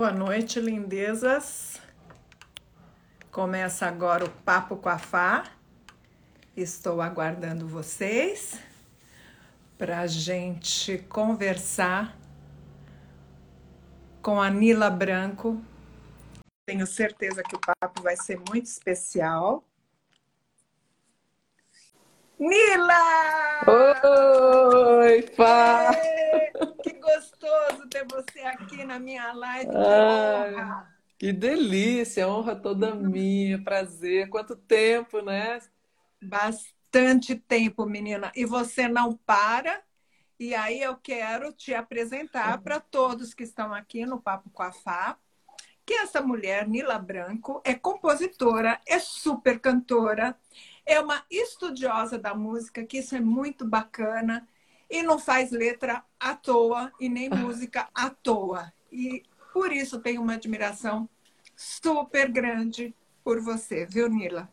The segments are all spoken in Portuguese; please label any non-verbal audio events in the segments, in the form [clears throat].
Boa noite, lindezas. Começa agora o Papo com a Fá. Estou aguardando vocês para a gente conversar com a Nila Branco. Tenho certeza que o papo vai ser muito especial. Nila! Oi, Fá! Que gostoso ter você aqui na minha live. Que honra! Que delícia, honra toda minha, prazer. Quanto tempo, né? Bastante tempo, menina. E você não para. E aí eu quero te apresentar para todos que estão aqui no Papo com a Fá, que essa mulher, Nila Branco, é compositora, é super cantora, é uma estudiosa da música, que isso é muito bacana, e não faz letra à toa e nem música à toa. E por isso tenho uma admiração super grande por você, viu, Nila?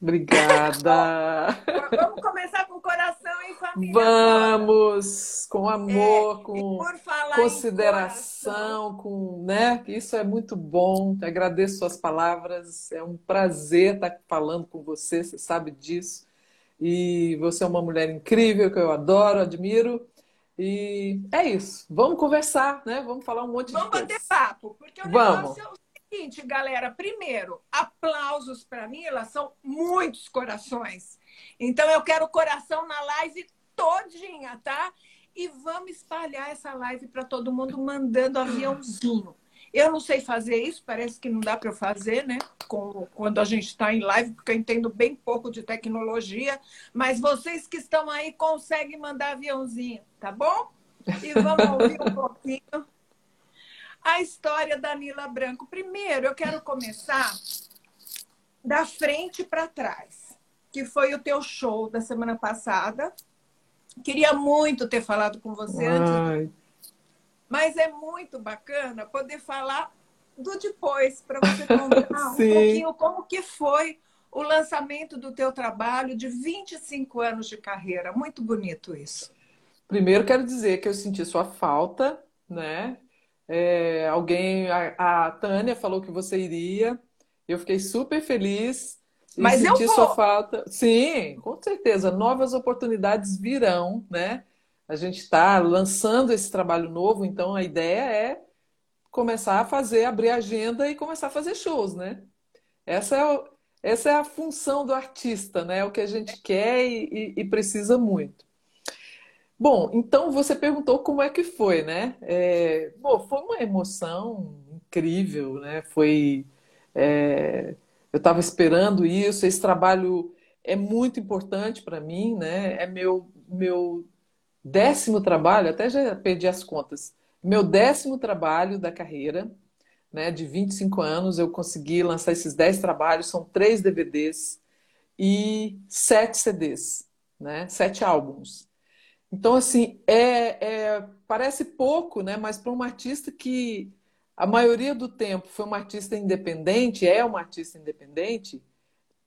Obrigada. Vamos começar com o coração em família. Vamos, com amor, É, com e consideração, com, né? Isso é muito bom. Agradeço suas palavras. É um prazer estar falando com você, você sabe disso. E você é uma mulher incrível que eu adoro, admiro. E é isso. Vamos conversar, né? Vamos falar um monte Vamos de bater coisa. papo, porque o Vamos. negócio é o seguinte, galera. Primeiro, aplausos para mim, elas são muitos corações. Então eu quero coração na live todinha, tá? E vamos espalhar essa live para todo mundo mandando aviãozinho. Eu não sei fazer isso, parece que não dá para fazer, né? Com- quando a gente está em live, porque eu entendo bem pouco de tecnologia. Mas vocês que estão aí conseguem mandar aviãozinho, tá bom? E vamos ouvir um pouquinho a história da Nila Branco. Primeiro, eu quero começar da frente para trás, que foi o teu show da semana passada. Queria muito ter falado com você antes, Ai, mas é muito bacana poder falar do depois, para você [laughs] contar um pouquinho como que foi o lançamento do teu trabalho de 25 anos de carreira. Muito bonito isso. Primeiro quero dizer que eu senti sua falta, né? É, alguém, a, a Tânia falou que você iria. Eu fiquei super feliz Mas eu senti vou. sua falta. Sim, com certeza. Novas oportunidades virão, né? A gente está lançando esse trabalho novo, então a ideia é começar a fazer, abrir a agenda e começar a fazer shows, né? Essa é, o- essa é a função do artista, né? É o que a gente quer e, e- e precisa muito. Bom, então você perguntou como é que foi, né? É, bom, foi uma emoção incrível, né? Foi, é, eu estava esperando isso. Esse trabalho é muito importante para mim, né? É meu meu décimo trabalho, até já perdi as contas. Meu décimo trabalho da carreira, né? De 25 anos, eu consegui lançar esses 10 trabalhos, são três DVDs e sete CDs, né? Sete álbuns. Então, assim, é, é- parece pouco, né? Mas para um artista que a maioria do tempo foi um artista independente, é um artista independente,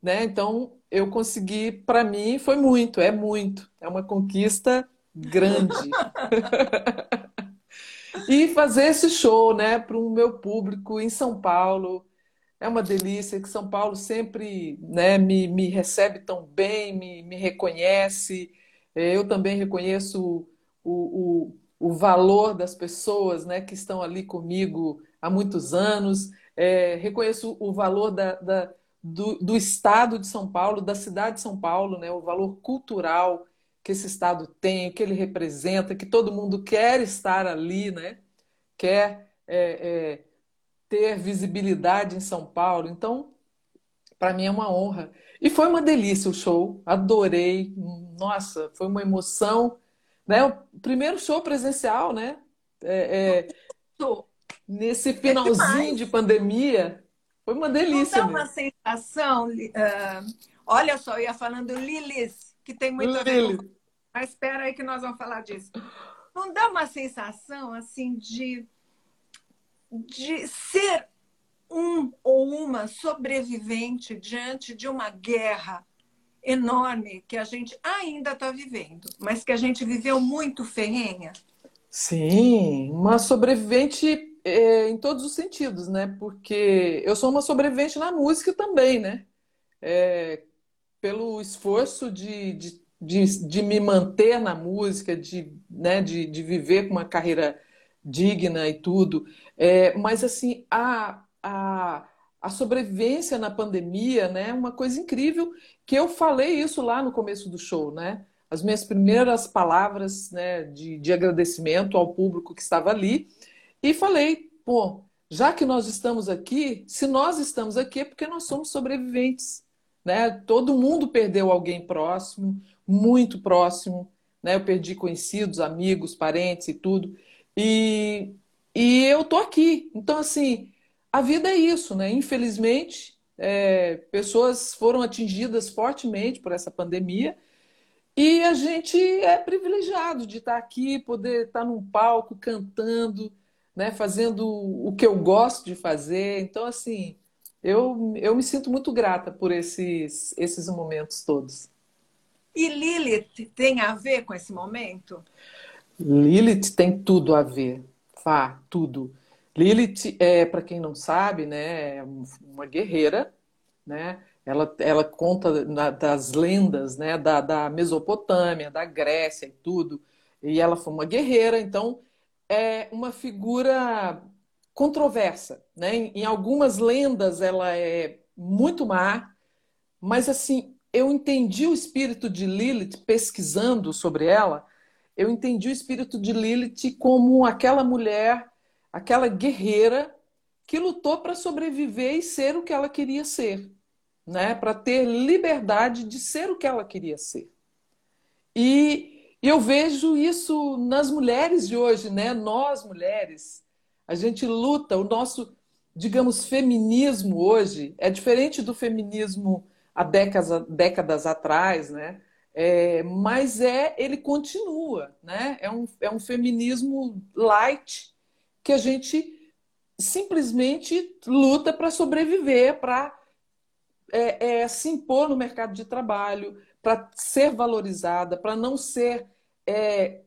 né? Então, eu consegui, para mim, foi muito, é muito. É uma conquista grande. E fazer esse show, né, para o meu público em São Paulo. É uma delícia, que São Paulo sempre, né, me, me recebe tão bem, me, me reconhece. Eu também reconheço o, o, o valor das pessoas, né, que estão ali comigo há muitos anos. É, reconheço o valor da, da- do, do estado de São Paulo, da cidade de São Paulo, né, o valor cultural que esse estado tem, que ele representa, que todo mundo quer estar ali, né? Quer é, é, ter visibilidade em São Paulo. Então, para mim é uma honra. E foi uma delícia o show, adorei. Nossa, foi uma emoção, né? O primeiro show presencial, né? É, é, nesse finalzinho de pandemia, foi uma Não delícia dá uma sensação, ah, olha só, eu ia falando Lilis, que tem muito a ver com Mas espera aí que nós vamos falar disso. Não dá uma sensação assim de, de ser um ou uma sobrevivente diante de uma guerra enorme que a gente ainda está vivendo, mas que a gente viveu muito ferrenha? Sim, uma sobrevivente é, em todos os sentidos, né? Porque eu sou uma sobrevivente na música também, né? É, pelo esforço de, de, de, de, me manter na música, de, né, de, de viver com uma carreira digna e tudo. É, mas, assim, a, a, a sobrevivência na pandemia, né? É uma coisa incrível que eu falei isso lá no começo do show, né? As minhas primeiras palavras né, de, de agradecimento ao público que estava ali e falei, pô, já que nós estamos aqui, se nós estamos aqui é porque nós somos sobreviventes. Né? Todo mundo perdeu alguém próximo, muito próximo. Né? Eu perdi conhecidos, amigos, parentes e tudo. E, e eu tô aqui. Então, assim, a vida é isso, né? Infelizmente, é, pessoas foram atingidas fortemente por essa pandemia e a gente é privilegiado de estar aqui, poder estar num palco cantando, né, fazendo o que eu gosto de fazer. Então, assim, eu, eu me sinto muito grata por esses, esses momentos todos. E Lilith tem a ver com esse momento? Lilith tem tudo a ver, Fá, tudo. Lilith, é, para quem não sabe, né, é uma guerreira, né? Ela, ela conta na, das lendas né, da, da Mesopotâmia, da Grécia e tudo. E ela foi uma guerreira, então é uma figura controversa. Né? Em, em algumas lendas ela é muito má, mas assim, eu entendi o espírito de Lilith pesquisando sobre ela. Eu entendi o espírito de Lilith como aquela mulher, aquela guerreira que lutou para sobreviver e ser o que ela queria ser né, para ter liberdade de ser o que ela queria ser. E eu vejo isso nas mulheres de hoje, né? Nós mulheres, a gente luta, o nosso, digamos, feminismo hoje é diferente do feminismo há décadas, décadas atrás, né? É, mas é, ele continua, né? É um, é um feminismo light que a gente simplesmente luta para sobreviver, para é, é, se impor no mercado de trabalho, para ser valorizada, para não ser é,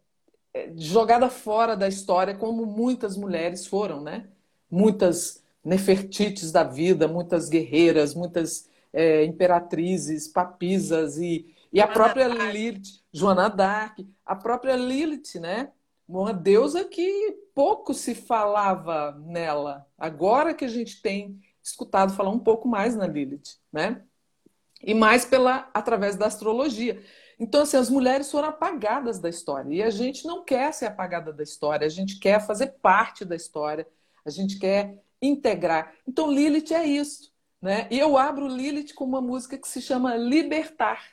é, jogada fora da história, como muitas mulheres foram, né? Muitas Nefertites da vida, muitas guerreiras, muitas é, imperatrizes, papisas e, e a própria Lilith, Joana d'Arc, a própria Lilith, né? Uma deusa que pouco se falava nela. Agora que a gente tem escutado falar um pouco mais na Lilith, né? E mais pela através da astrologia. Então, assim, as mulheres foram apagadas da história. E a gente não quer ser apagada da história, a gente quer fazer parte da história, a gente quer integrar. Então, Lilith é isso. Né? E eu abro Lilith com uma música que se chama Libertar.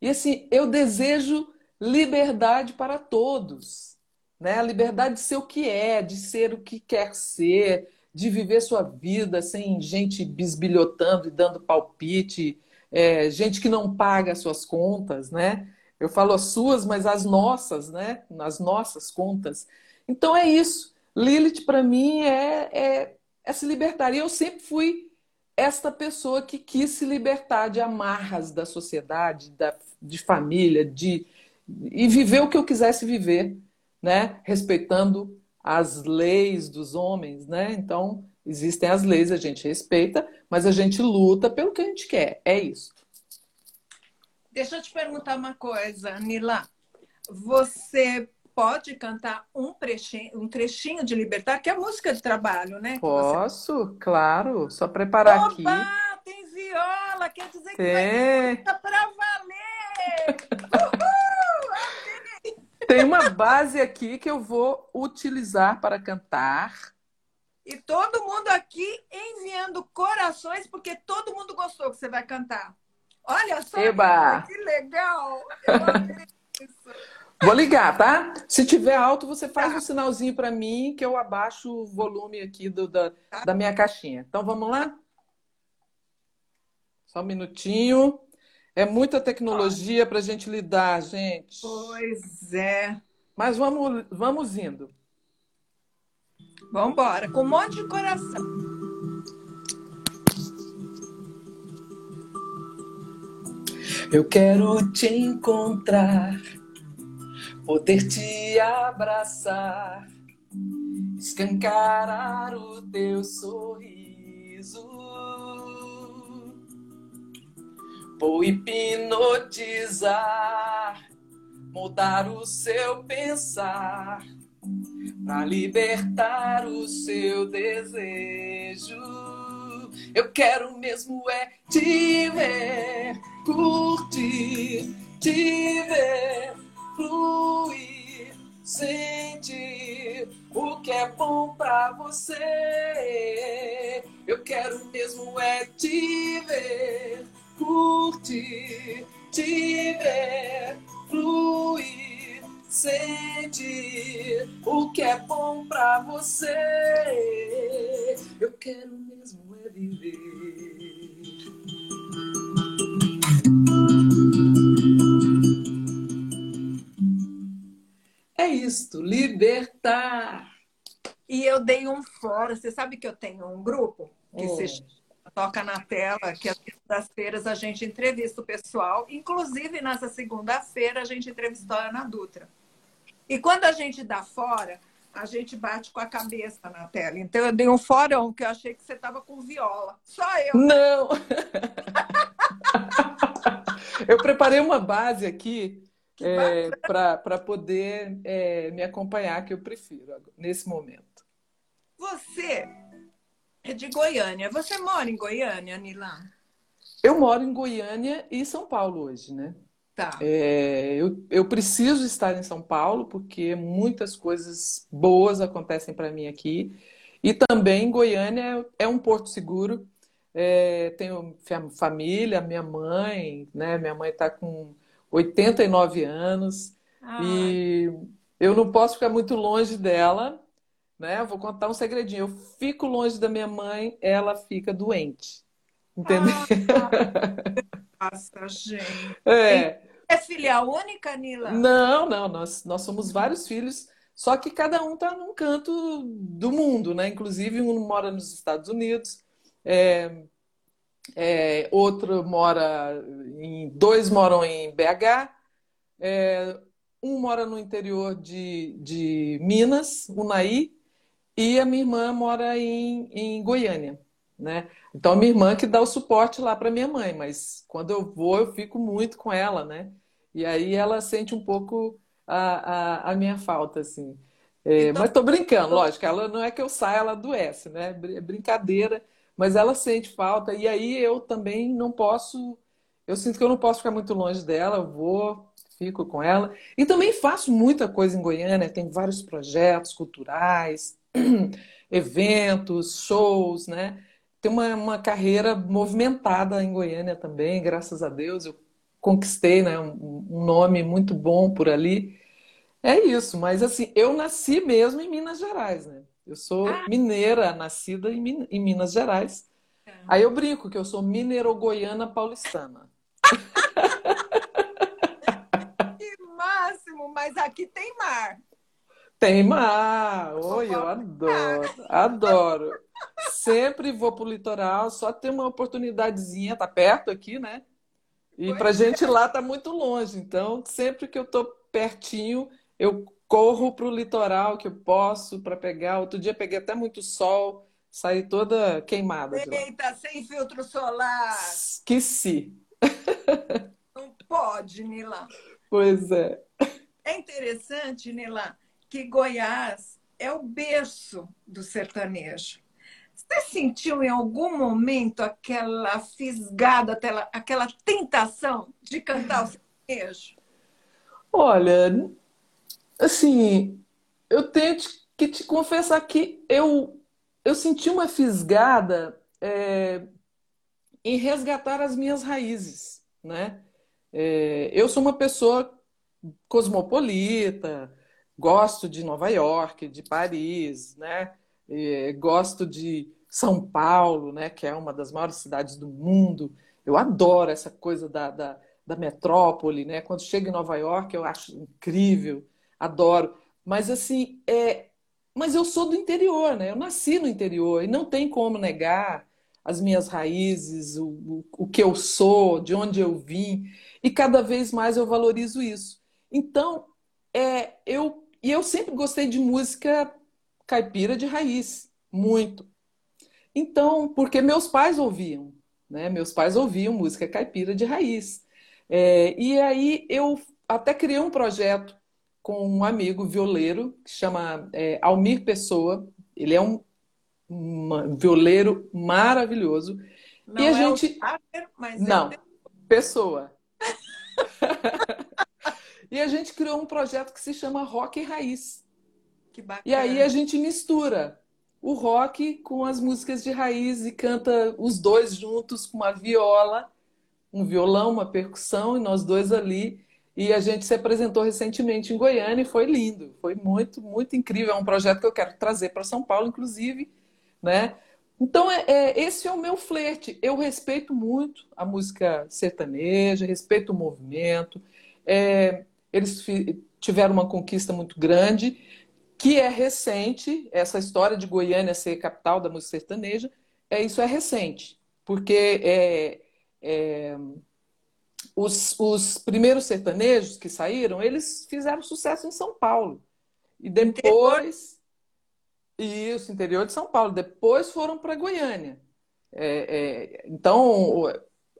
E assim, eu desejo liberdade para todos. Né? A liberdade de ser o que é, de ser o que quer ser, de viver sua vida sem gente bisbilhotando e dando palpite, é, gente que não paga as suas contas, né? Eu falo as suas, mas as nossas, né? Nas nossas contas. Então é isso. Lilith, para mim, é, é, é se libertar. E eu sempre fui esta pessoa que quis se libertar de amarras da sociedade, da, de família, de e viver o que eu quisesse viver, né? Respeitando as leis dos homens, né? Então, existem as leis, a gente respeita, mas a gente luta pelo que a gente quer. É isso. Deixa eu te perguntar uma coisa, Nila. Você pode cantar um trechinho, um trechinho de Libertar, que é música de trabalho, né? Posso, você... claro. Só preparar Opa, aqui. tem viola, quer dizer que vai para valer! Uhul! Tem uma base aqui que eu vou utilizar para cantar. E todo mundo aqui enviando corações, porque todo mundo gostou que você vai cantar. Olha só Eba. que legal! Vou ligar, tá? Se tiver alto, você faz tá. um sinalzinho para mim que eu abaixo o volume aqui do, da, tá. da minha caixinha. Então vamos lá? Só um minutinho. É muita tecnologia para a gente lidar, gente. Pois é. Mas vamos, vamos indo. Vamos embora, com um monte de coração. Eu quero te encontrar, poder te abraçar escancarar o teu sorriso. Vou hipnotizar, mudar o seu pensar, para libertar o seu desejo. Eu quero mesmo é te ver, curtir, te ver, fluir, sentir o que é bom pra você. Eu quero mesmo é te ver, curtir, te ver, fluir, sentir o que é bom pra você. Eu quero mesmo é viver. É isto, libertar. E eu dei um fora. Você sabe que eu tenho um grupo que Oh. se toca na tela, que às segundas-feiras a gente entrevista o pessoal. Inclusive, nessa segunda-feira, a gente entrevistou a Ana Dutra. E quando a gente dá fora, a gente bate com a cabeça na tela. Então, eu dei um forão, que eu achei que você estava com viola. Só eu. Não! [laughs] Eu preparei uma base aqui para poder é, me acompanhar, que eu prefiro nesse momento. Você é de Goiânia. Você mora em Goiânia, Nilá? Eu moro em Goiânia e São Paulo hoje, né? Tá. É, eu, eu preciso estar em São Paulo porque muitas coisas boas acontecem para mim aqui. E também Goiânia é um porto seguro. É, tenho fa- família, minha mãe, né? Minha mãe está com 89 anos Ai, e eu não posso ficar muito longe dela, né? Vou contar um segredinho. Eu fico longe da minha mãe, ela fica doente. Entendeu? nossa, gente. É. É filha única, Nila? Não, não, nós, nós somos vários filhos, só que cada um está num canto do mundo, né? Inclusive, um mora nos Estados Unidos, é, é, outro mora em. Dois moram em BH, é, um mora no interior de, de Minas, Unai, e a minha irmã mora em, em Goiânia, né? Então, a minha irmã que dá o suporte lá para minha mãe, mas quando eu vou, eu fico muito com ela, né? E aí ela sente um pouco a, a, a minha falta, assim. É, Então, mas tô brincando, lógico, ela não é que eu saia, ela adoece, né? É brincadeira, mas ela sente falta, e aí eu também não posso, eu sinto que eu não posso ficar muito longe dela, eu vou, fico com ela. E também faço muita coisa em Goiânia, tem vários projetos culturais, [clears throat] eventos, shows, né? Tem uma, uma carreira movimentada em Goiânia também, graças a Deus. Eu conquistei, né, um, um nome muito bom por ali. É isso, mas assim, eu nasci mesmo em Minas Gerais, né? Eu sou Ah. mineira, nascida em, Min- em Minas Gerais. Aí eu brinco que eu sou mineiro-goiana paulistana. [laughs] que máximo, mas aqui tem mar. Tem mar! Oi, eu adoro, adoro. Sempre vou pro litoral, só ter uma oportunidadezinha, tá perto aqui, né? E Pois pra gente ir lá tá muito longe, então sempre que eu tô pertinho, eu corro pro litoral que eu posso para pegar. Outro dia peguei até muito sol, saí toda queimada. Eita, sem filtro solar. Esqueci. [laughs] Não pode, Nila. Pois é. É interessante, Nila, que Goiás é o berço do sertanejo. Você sentiu em algum momento aquela fisgada, aquela, aquela tentação de cantar o sertanejo? Olha, assim, eu tenho te- que te confessar que eu, eu senti uma fisgada é, em resgatar as minhas raízes, né? É, eu sou uma pessoa cosmopolita, gosto de Nova York, de Paris, né? É, gosto de São Paulo, né? Que é uma das maiores cidades do mundo. Eu adoro essa coisa da, da, da metrópole, né? Quando chego em Nova York, eu acho incrível, adoro. Mas assim, é, mas eu sou do interior, né? Eu nasci no interior e não tem como negar as minhas raízes, o, o, o que eu sou, de onde eu vim, e cada vez mais eu valorizo isso. Então, é, eu e eu sempre gostei de música caipira de raiz, muito. Então, porque meus pais ouviam, né? Meus pais ouviam música caipira de raiz. É, e aí eu até criei um projeto com um amigo violeiro que chama é, Almir Pessoa. Ele é um, um violeiro maravilhoso. Não e a é gente mas é não é pessoa. [laughs] e a gente criou um projeto que se chama Rock e Raiz. Que bacana. E aí a gente mistura o rock com as músicas de raiz e canta os dois juntos com uma viola, um violão, uma percussão e nós dois ali. E a gente se apresentou recentemente em Goiânia e foi lindo, foi muito, muito incrível. É um projeto que eu quero trazer para São Paulo, inclusive, né? Então, é, é, esse é o meu flerte. Eu respeito muito a música sertaneja, respeito o movimento. É, eles tiveram uma conquista muito grande que é recente, essa história de Goiânia ser capital da música sertaneja, é, isso é recente, porque é, é, os, os primeiros sertanejos que saíram, eles fizeram sucesso em São Paulo. E depois. Isso, interior de São Paulo. Depois foram para Goiânia. É, é, então,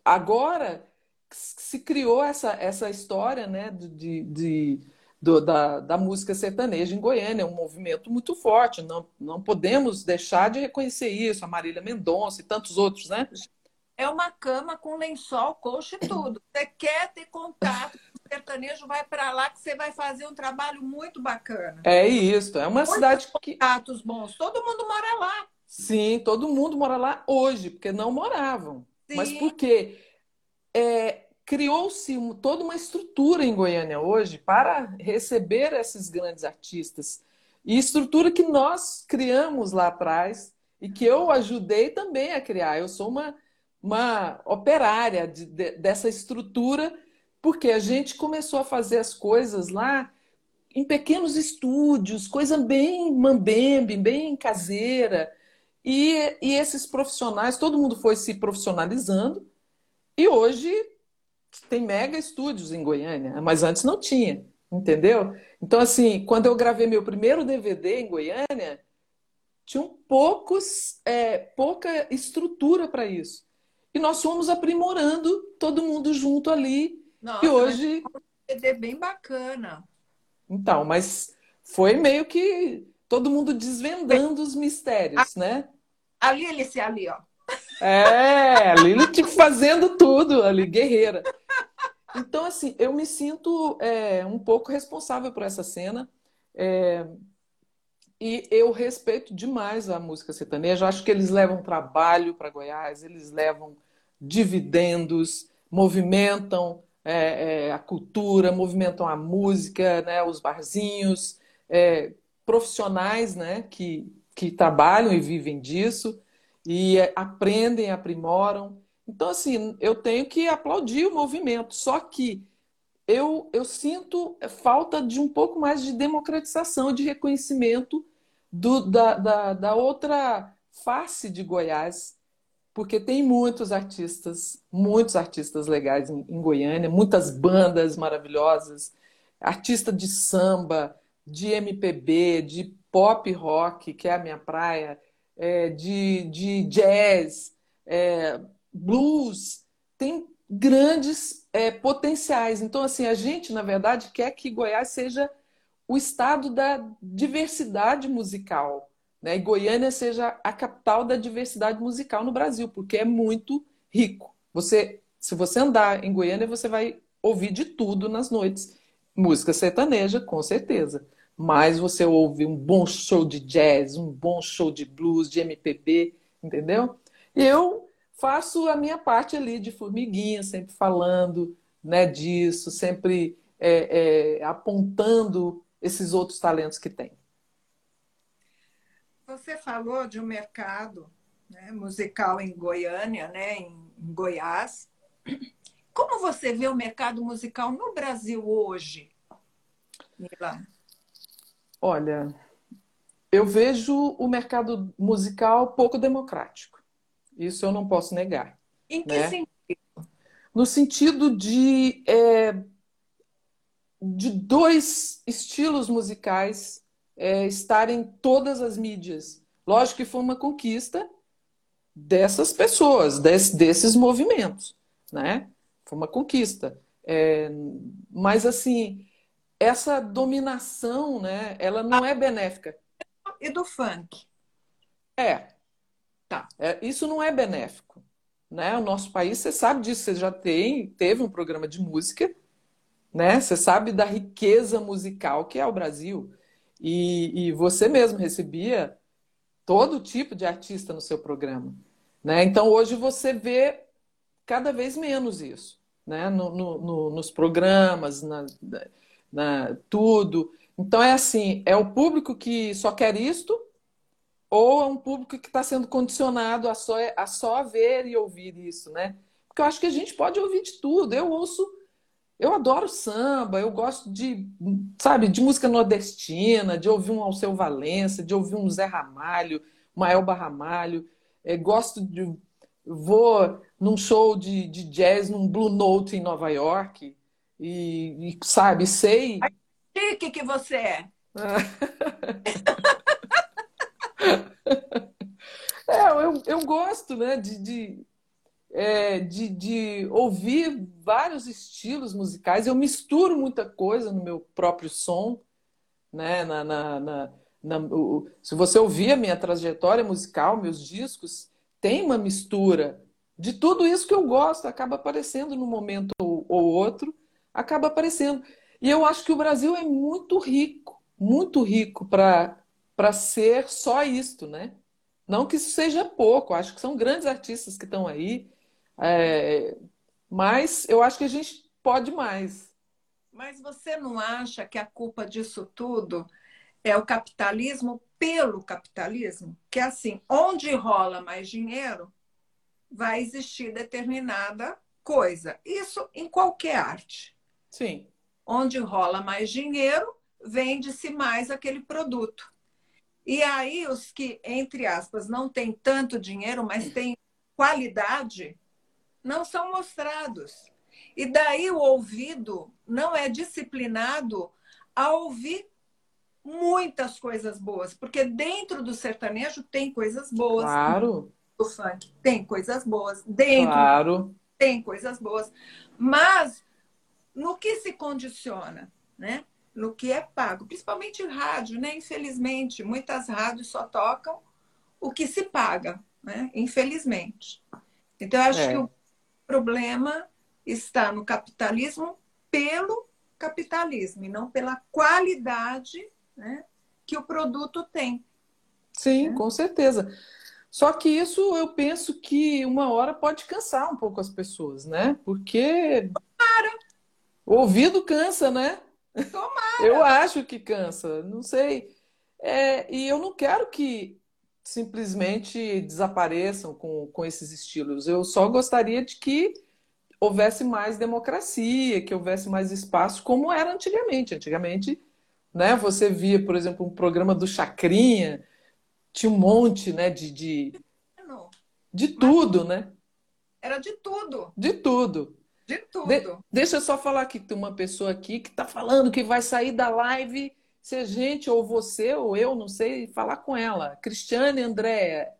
agora se criou essa, essa história né, de, de do, da, da música sertaneja em Goiânia, é um movimento muito forte, não, não podemos deixar de reconhecer isso, a Marília Mendonça e tantos outros, né? É uma cama com lençol, coxa e tudo. [clears throat] Você quer ter contato com o sertanejo, vai para lá que você vai fazer um trabalho muito bacana. É isso, é uma Muitos cidade que... contatos bons, todo mundo mora lá. Sim, todo mundo mora lá hoje, porque não moravam. Sim. Mas por quê? É, criou-se toda uma estrutura em Goiânia hoje para receber esses grandes artistas. E estrutura que nós criamos lá atrás e que eu ajudei também a criar. Eu sou uma, uma operária de, de, dessa estrutura, porque a gente começou a fazer as coisas lá em pequenos estúdios, coisa bem mambembe, bem caseira. E, e esses profissionais, todo mundo foi se profissionalizando. E hoje tem mega estúdios em Goiânia, mas antes não tinha, entendeu? Então, assim, quando eu gravei meu primeiro DVD em Goiânia, tinham poucos, é, pouca estrutura para isso. E nós fomos aprimorando todo mundo junto ali. Nossa, e hoje. um DVD bem bacana. Então, mas foi meio que todo mundo desvendando os mistérios, né? A Lilice ali, ó. É, Lili tipo, fazendo tudo ali, guerreira. Então, assim, eu me sinto é, um pouco responsável por essa cena. É, e eu respeito demais a música sertaneja. Acho que eles levam trabalho para Goiás, eles levam dividendos, movimentam é, é, a cultura, movimentam a música, né, os barzinhos, é, profissionais né, que, que trabalham e vivem disso e é, aprendem, aprimoram. Então, assim, eu tenho que aplaudir o movimento, só que eu, eu sinto falta de um pouco mais de democratização, de reconhecimento do, da, da, da outra face de Goiás, porque tem muitos artistas, muitos artistas legais em, em Goiânia, muitas bandas maravilhosas, artista de samba, de MPB, de pop rock, que é a minha praia, é, de, de jazz, é, blues, tem grandes é, potenciais. Então, assim, a gente, na verdade, quer que Goiás seja o estado da diversidade musical. Né? E Goiânia seja a capital da diversidade musical no Brasil, porque é muito rico. Você, se você andar em Goiânia, você vai ouvir de tudo nas noites. Música sertaneja, com certeza. Mas você ouve um bom show de jazz, um bom show de blues, de MPB, entendeu? Eu faço a minha parte ali de formiguinha, sempre falando né, disso, sempre é, é, apontando esses outros talentos que tem. Você falou de um mercado né, musical em Goiânia, né, em, Goiás. Como você vê o mercado musical no Brasil hoje, Mila? Olha, eu vejo o mercado musical pouco democrático. Isso eu não posso negar. Em que né? sentido? No sentido de, é, de dois estilos musicais é, estar em todas as mídias. Lógico que foi uma conquista dessas pessoas, desse, desses movimentos, né? Foi uma conquista. É, mas assim, essa dominação, né? Ela não é benéfica. E do funk? É. Tá. É, isso não é benéfico, né? O nosso país, você sabe disso, você já tem, teve um programa de música, né? Você sabe da riqueza musical que é o Brasil. E, e você mesmo recebia todo tipo de artista no seu programa. Né? Então, hoje você vê cada vez menos isso. Né? No, no, no, nos programas, na, na, tudo. Então, é assim: é o público que só quer isto, ou é um público que está sendo condicionado a só, a só ver e ouvir isso, né? Porque eu acho que a gente pode ouvir de tudo. Eu ouço eu adoro samba, eu gosto de, sabe, de música nordestina, de ouvir um Alceu Valença, de ouvir um Zé Ramalho, um Elba Ramalho. É, gosto de. Vou num show de, de jazz, num Blue Note em Nova York, e, e sabe, sei. O que, que você é? [laughs] é, eu, eu gosto, né, de, de é, de, de ouvir vários estilos musicais. Eu misturo muita coisa no meu próprio som. Né? Na, na, na, na o, se você ouvir a minha trajetória musical, meus discos, tem uma mistura de tudo isso que eu gosto, acaba aparecendo num momento ou, ou outro, acaba aparecendo. E eu acho que o Brasil é muito rico, muito rico para ser só isto, né? Não que isso seja pouco, acho que são grandes artistas que estão aí, é, mas eu acho que a gente pode mais. Mas você não acha que a culpa disso tudo é o capitalismo pelo capitalismo? Que é assim, onde rola mais dinheiro, vai existir determinada coisa. Isso em qualquer arte. Sim. Onde rola mais dinheiro, vende-se mais aquele produto. E aí, os que, entre aspas, não têm tanto dinheiro, mas têm qualidade, não são mostrados. E daí o ouvido não é disciplinado a ouvir muitas coisas boas, porque dentro do sertanejo tem coisas boas. Claro. Do funk tem coisas boas. Dentro claro. tem coisas boas. Mas no que se condiciona, né? No que é pago, principalmente rádio, né? Infelizmente, muitas rádios só tocam o que se paga, né? Infelizmente. Então, eu acho é. que o problema está no capitalismo pelo capitalismo e não pela qualidade né, que o produto tem. Sim, né? com certeza. Só que isso eu penso que uma hora pode cansar um pouco as pessoas, né? Porque. Tomara. O ouvido cansa, né? Tomara. Eu acho que cansa, não sei. É, e eu não quero que simplesmente desapareçam com, com esses estilos. Eu só gostaria de que houvesse mais democracia, que houvesse mais espaço, como era antigamente. Antigamente, né, você via, por exemplo, um programa do Chacrinha, tinha um monte né, de, de, de tudo, né? Era de tudo. De tudo. De tudo. De, deixa eu só falar que tem uma pessoa aqui que está falando que vai sair da live se a gente, ou você, ou eu, não sei, falar com ela. Cristiane, Andréia,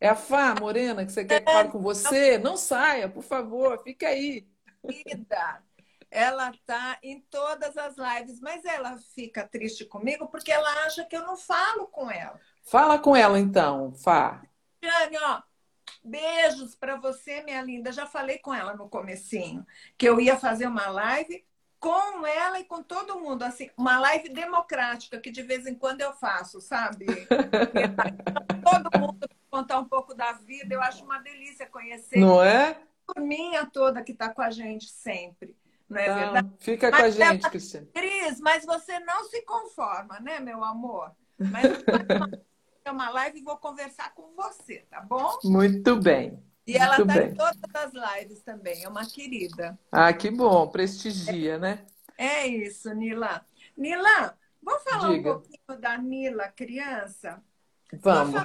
é a Fá Morena que você quer que fale com você? Não saia, por favor, fica aí. Querida, ela tá em todas as lives, mas ela fica triste comigo porque ela acha que eu não falo com ela. Fala com ela então, Fá. Cristiane, ó, beijos para você, minha linda. Já falei com ela no comecinho que eu ia fazer uma live com ela e com todo mundo, assim, uma live democrática que de vez em quando eu faço, sabe? [laughs] todo mundo contar um pouco da vida, eu acho uma delícia conhecer. Não é? A turminha toda que está com a gente sempre. Não é então, verdade? Fica com mas a gente, Cristiane. Cris, mas você não se conforma, né, meu amor? Mas eu uma live e vou conversar com você, tá bom? Muito bem. E ela está em todas as lives também, é uma querida. Ah, que bom, prestigia, é, né? É isso, Nila. Nila, vamos falar Diga. um pouquinho da Nila criança? Vamos.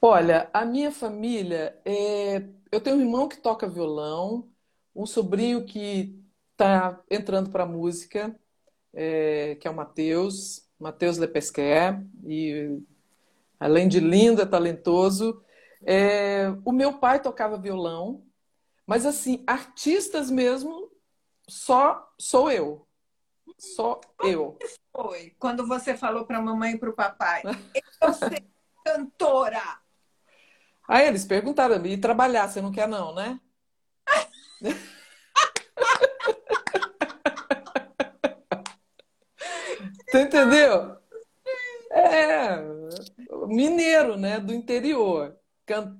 Olha, a minha família, é... eu tenho um irmão que toca violão, um sobrinho que está entrando para música, é, que é o Matheus, Matheus Lepesquer, e além de lindo, é talentoso. É, o meu pai tocava violão, mas assim, artistas mesmo, só sou eu. Só eu. foi quando você falou para a mamãe e para o papai? Eu ser cantora. Aí eles perguntaram, e trabalhar, você não quer não, né? [laughs] Você entendeu? É, mineiro, né? Do interior. Can...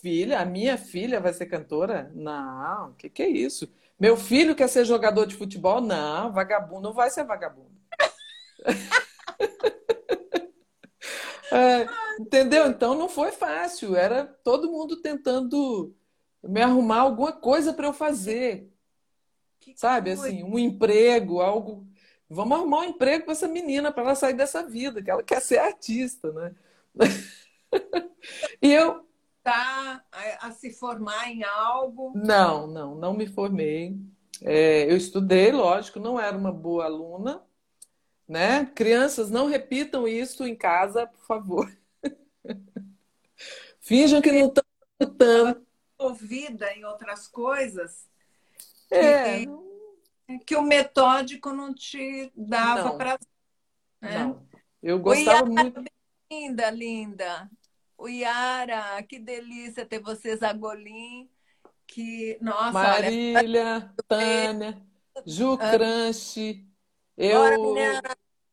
Filha, a minha filha vai ser cantora? Não, o que, que é isso? Meu filho quer ser jogador de futebol? Não, vagabundo não vai ser vagabundo. [laughs] é, entendeu? Então não foi fácil. Era todo mundo tentando me arrumar alguma coisa para eu fazer. Sabe, assim, um emprego, algo Vamos arrumar um emprego para essa menina, para ela sair dessa vida, que ela quer ser artista, né? [laughs] e eu. Tá a, a, se formar em algo? Não, não, não me formei. É, eu estudei, lógico, não era uma boa aluna, né? Crianças, não repitam isso em casa, por favor. [laughs] Finjam que não estão escutando. Ouvida em outras coisas. É. E que o metódico não te dava para. Né? Não. Eu gostava Yara, muito. Linda, linda. O Yara, que delícia ter vocês, Agolim. Que, nossa, Marília, olha... Tânia, Ju ah. Cranche, eu,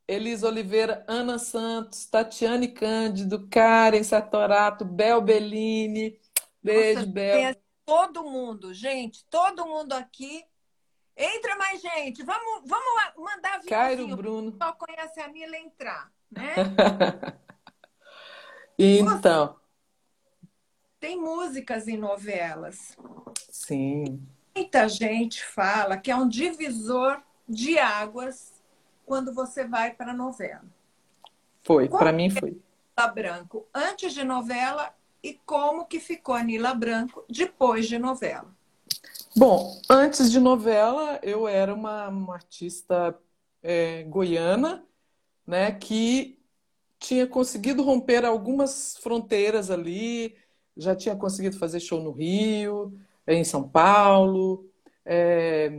Elisa Oliveira, Ana Santos, Tatiane Cândido, Karen Satorato, Bel Bellini. Beijo, nossa, Bel. Todo mundo, gente, todo mundo aqui Entra mais gente. Vamos, vamos mandar vir Cairo Bruno. Só conhece a Mila entrar, né? [laughs] então. Tem músicas em novelas. Sim. Muita gente fala que é um divisor de águas quando você vai para a novela. Foi, para mim foi. Nila Branco antes de novela e como que ficou a Nila Branco depois de novela. Bom, antes de novela, eu era uma, uma artista é, goiana, né, que tinha conseguido romper algumas fronteiras ali, já tinha conseguido fazer show no Rio, em São Paulo, é,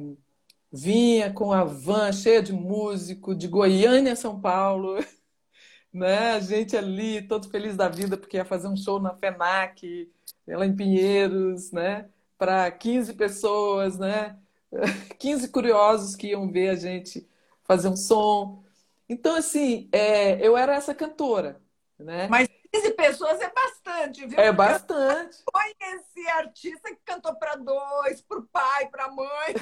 vinha com a van cheia de músico, de Goiânia a São Paulo, [laughs] né? A gente ali, todo feliz da vida, porque ia fazer um show na FENAC, lá em Pinheiros, né? Para 15 pessoas, né? [laughs] 15 curiosos que iam ver a gente fazer um som. Então, assim, é, eu era essa cantora, né? Mas 15 pessoas é bastante, viu? É bastante. Eu [laughs] conheci artista que cantou para dois, para o pai, para a mãe.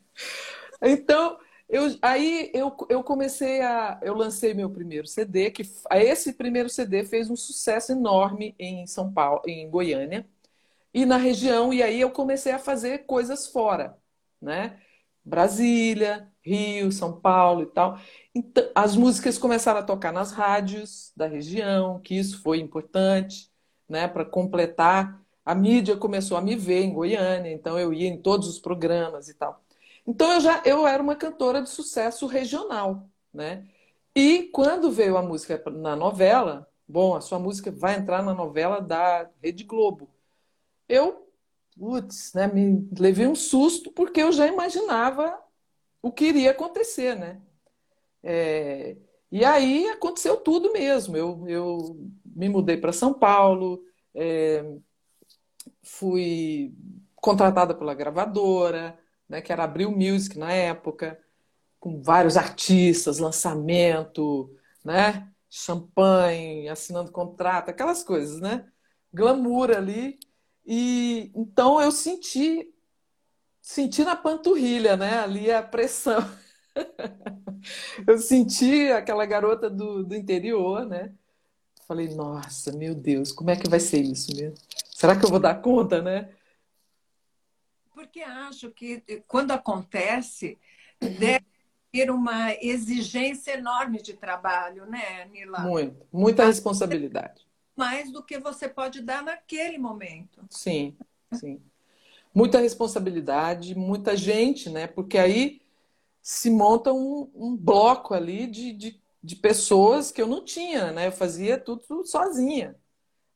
[laughs] então, eu, aí eu, eu comecei a. Eu lancei meu primeiro CD, que esse primeiro CD fez um sucesso enorme em São Paulo, em Goiânia e na região, e aí eu comecei a fazer coisas fora, né? Brasília, Rio, São Paulo e tal. Então, as músicas começaram a tocar nas rádios da região, que isso foi importante, né, para completar. A mídia começou a me ver em Goiânia, então eu ia em todos os programas e tal. Então eu já eu era uma cantora de sucesso regional, né? E quando veio a música na novela, bom, a sua música vai entrar na novela da Rede Globo eu, putz, né, me levei um susto porque eu já imaginava o que iria acontecer, né? É, e aí aconteceu tudo mesmo. Eu, eu me mudei para São Paulo, é, fui contratada pela gravadora, né, que era Abril Music na época, com vários artistas, lançamento, né, champanhe, assinando contrato, aquelas coisas, né? Glamour ali. E então eu senti senti na panturrilha, né? Ali a pressão. [laughs] eu senti aquela garota do, do interior, né? Falei, nossa, meu Deus, como é que vai ser isso mesmo? Será que eu vou dar conta, né? Porque acho que quando acontece, deve ter uma exigência enorme de trabalho, né, Nila? Muito, muita responsabilidade mais do que você pode dar naquele momento. Sim, sim. Muita responsabilidade, muita gente, né? Porque aí se monta um, um bloco ali de, de, de, pessoas que eu não tinha, né? Eu fazia tudo, sozinha.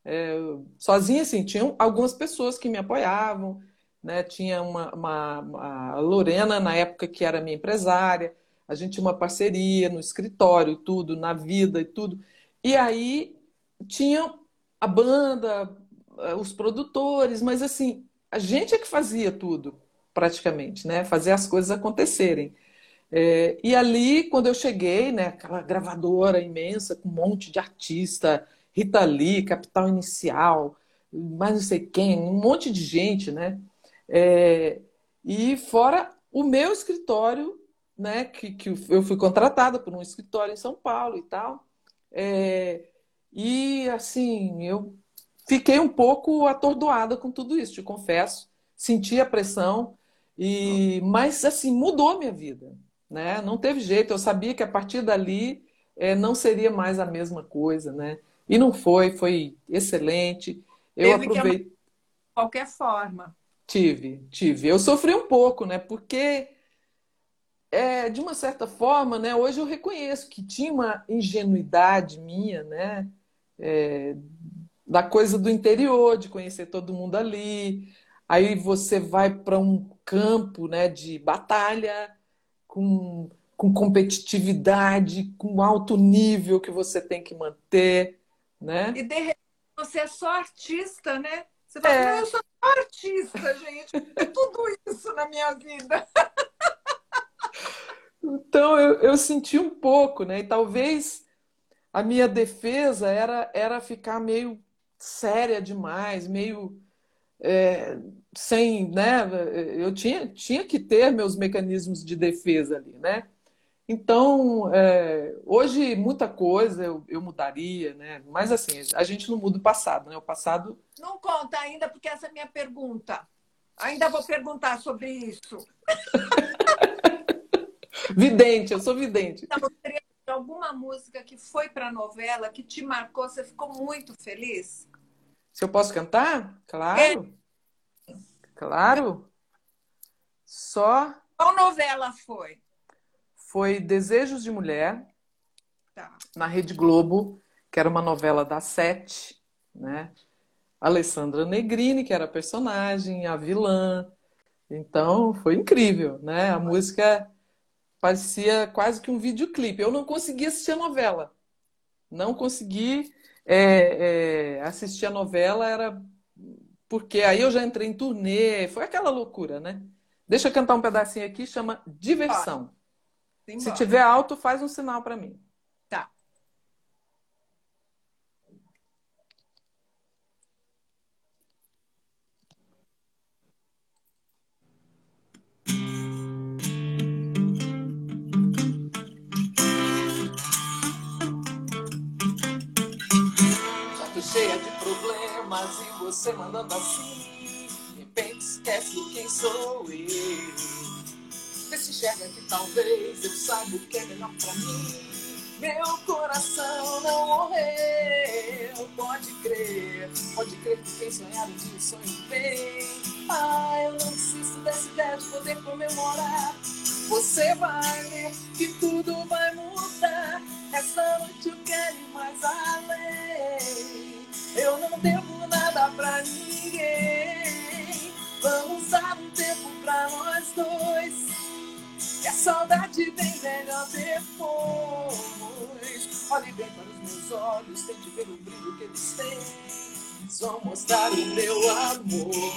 É, sozinha, assim, tinham algumas pessoas que me apoiavam, né? Tinha uma, uma, uma, Lorena, na época, que era minha empresária, a gente tinha uma parceria no escritório, tudo, na vida e tudo. E aí tinha a banda, eh, os produtores, mas assim, a gente é que fazia tudo, praticamente, né? Fazer as coisas acontecerem. É, e ali, quando eu cheguei, né, aquela gravadora imensa, com um monte de artista, Rita Lee, Capital Inicial, mais não sei quem, um monte de gente, né? É, e fora o meu escritório, né, que, que eu fui contratada por um escritório em São Paulo e tal. É, e assim, eu fiquei um pouco atordoada com tudo isso, te confesso. Senti a pressão, e mas assim, mudou a minha vida. Né? Não teve jeito, eu sabia que a partir dali é, não seria mais a mesma coisa. Né? E não foi, foi excelente. Eu teve aproveitei. De qualquer forma. Tive, tive. Eu sofri um pouco, né? Porque é, de uma certa forma, né, hoje eu reconheço que tinha uma ingenuidade minha, né, é, da coisa do interior, de conhecer todo mundo ali. Aí você vai para um campo né, de batalha, com, com competitividade, com alto nível que você tem que manter. Né? E de repente você é só artista, né? Você fala, é. eu sou artista, gente. É tudo isso na minha vida. [laughs] Então eu, eu senti um pouco, né? E talvez a minha defesa era, era ficar meio séria demais, meio é, sem, né? Eu tinha, tinha que ter meus mecanismos de defesa ali, né? Então, é, hoje muita coisa eu, eu, mudaria, né? Mas assim, a gente não muda o passado, né? O passado. Não conta ainda, porque essa é a minha pergunta. Ainda vou perguntar sobre isso. [laughs] vidente, eu sou vidente. Então, alguma música que foi para a novela que te marcou, você ficou muito feliz? Se eu posso cantar? Claro. É. Claro. Só. Qual novela foi? Foi Desejos de Mulher, tá. na Rede Globo, que era uma novela da Sete, né? Alessandra Negrini, que era a personagem, a vilã. Então, foi incrível, né? A música parecia quase que um videoclipe. Eu não consegui assistir a novela. Não consegui é, é, assistir a novela, era porque aí eu já entrei em turnê, foi aquela loucura, né? Deixa eu cantar um pedacinho aqui, chama Diversão. Se tiver alto, faz um sinal para mim. Problemas e você mandando assim. De repente esquece quem sou eu. Vê se enxerga que talvez eu saiba o que é melhor pra mim. Meu coração não morreu, pode crer, pode crer que quem sonhar um dia sonho bem. Ah, eu não preciso dessa ideia de poder comemorar. Você vai ver que tudo vai mudar. Essa noite eu quero ir mais além. Eu não devo nada pra ninguém. Vamos dar um tempo pra nós dois. Que a saudade vem melhor depois. Olhe bem para os meus olhos, tente ver o brilho que eles têm. Só mostrar o meu amor.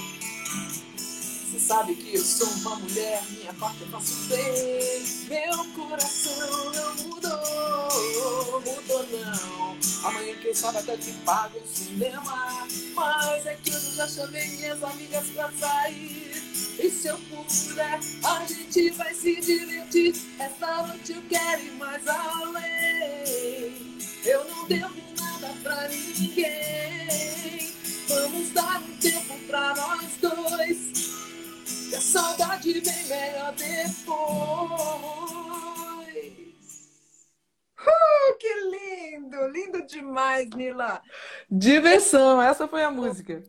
Você sabe que eu sou uma mulher, minha parte eu faço bem. Meu coração não mudou, mudou não. Amanhã quem sabe até te pago o cinema. Mas é que eu já chamei minhas amigas pra sair. E se eu puder, a gente vai se divertir. Essa noite eu quero ir mais além. Eu não devo nada pra ninguém. Vamos dar um tempo pra nós dois. E a saudade vem melhor depois. Uh, que lindo! Lindo demais, Nila. Diversão, essa foi a música.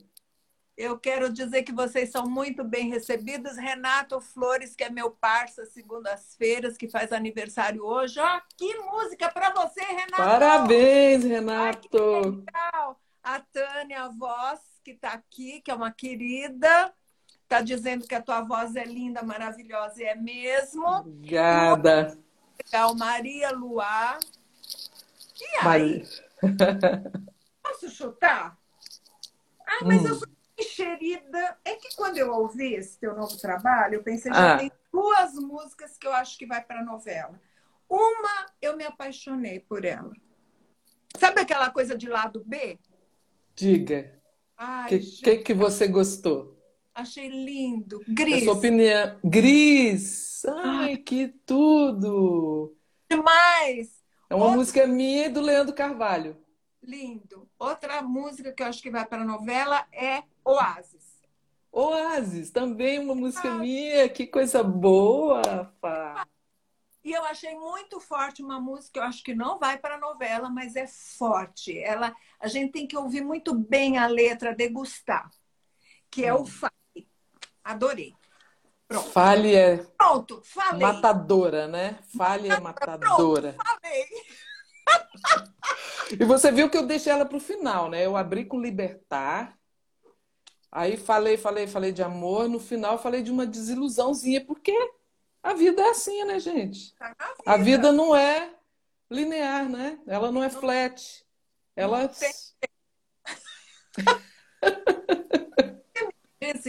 Eu quero dizer que vocês são muito bem recebidos. Renato Flores, que é meu parça, segundas-feiras, que faz aniversário hoje. Ó, que música para você, Renato! Parabéns, Renato! Ai, legal! A Tânia, a voz, que está aqui, que é uma querida, está dizendo que a tua voz é linda, maravilhosa, e é mesmo. Obrigada! Legal, Maria Luar. E aí? [laughs] Posso chutar? Ah, mas hum. eu sou enxerida. É que quando eu ouvi esse teu novo trabalho, eu pensei, já ah. tem duas músicas que eu acho que vai para novela. Uma, eu me apaixonei por ela. Sabe aquela coisa de lado B? Diga. O que, que, que você gostou? Achei lindo. Gris. Sua opinião. Gris! Ai, que tudo! Demais! É uma Outra... música minha e do Leandro Carvalho. Lindo. Outra música que eu acho que vai para a novela é Oasis. Oasis, também uma música ah. minha. Que coisa boa, Fá. E eu achei muito forte uma música, que eu acho que não vai para a novela, mas é forte. Ela, a gente tem que ouvir muito bem a letra, degustar, que é hum. o Fale. Adorei. Pronto. Fale é Pronto, falei. matadora, né? Fale é matadora. Pronto, falei. e você viu que eu deixei ela para o final, né? Eu abri com Libertar. Aí falei, falei, falei de amor. No final falei de uma desilusãozinha, porque a vida é assim, né, gente? Tá vida. A vida não é linear, né? Ela não é flat. Ela. [laughs]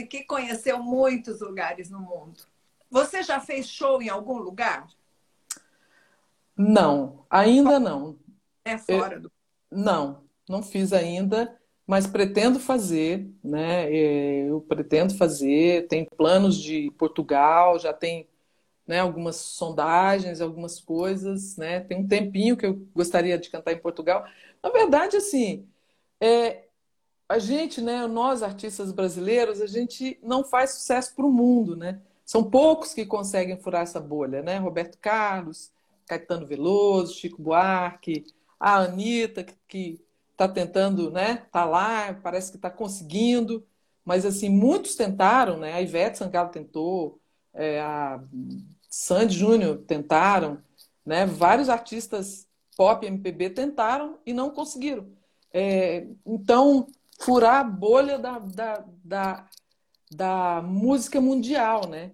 Que conheceu muitos lugares no mundo. Você já fez show em algum lugar? Não, ainda não. É fora eu, do. Não, não fiz ainda, mas pretendo fazer, né? É, eu pretendo fazer. Tem planos de Portugal, já tem né, algumas sondagens, algumas coisas, né? Tem um tempinho que eu gostaria de cantar em Portugal. Na verdade, assim, é, a gente, né, nós artistas brasileiros, a gente não faz sucesso para o mundo, né? São poucos que conseguem furar essa bolha, né? Roberto Carlos, Caetano Veloso, Chico Buarque, a Anitta, que está tentando, né? Está lá, parece que está conseguindo, mas assim, muitos tentaram, né? A Ivete Sangalo tentou, é, a Sandy Júnior tentaram, né? Vários artistas pop MPB tentaram e não conseguiram. É, então, furar a bolha da, da, da, da música mundial, né?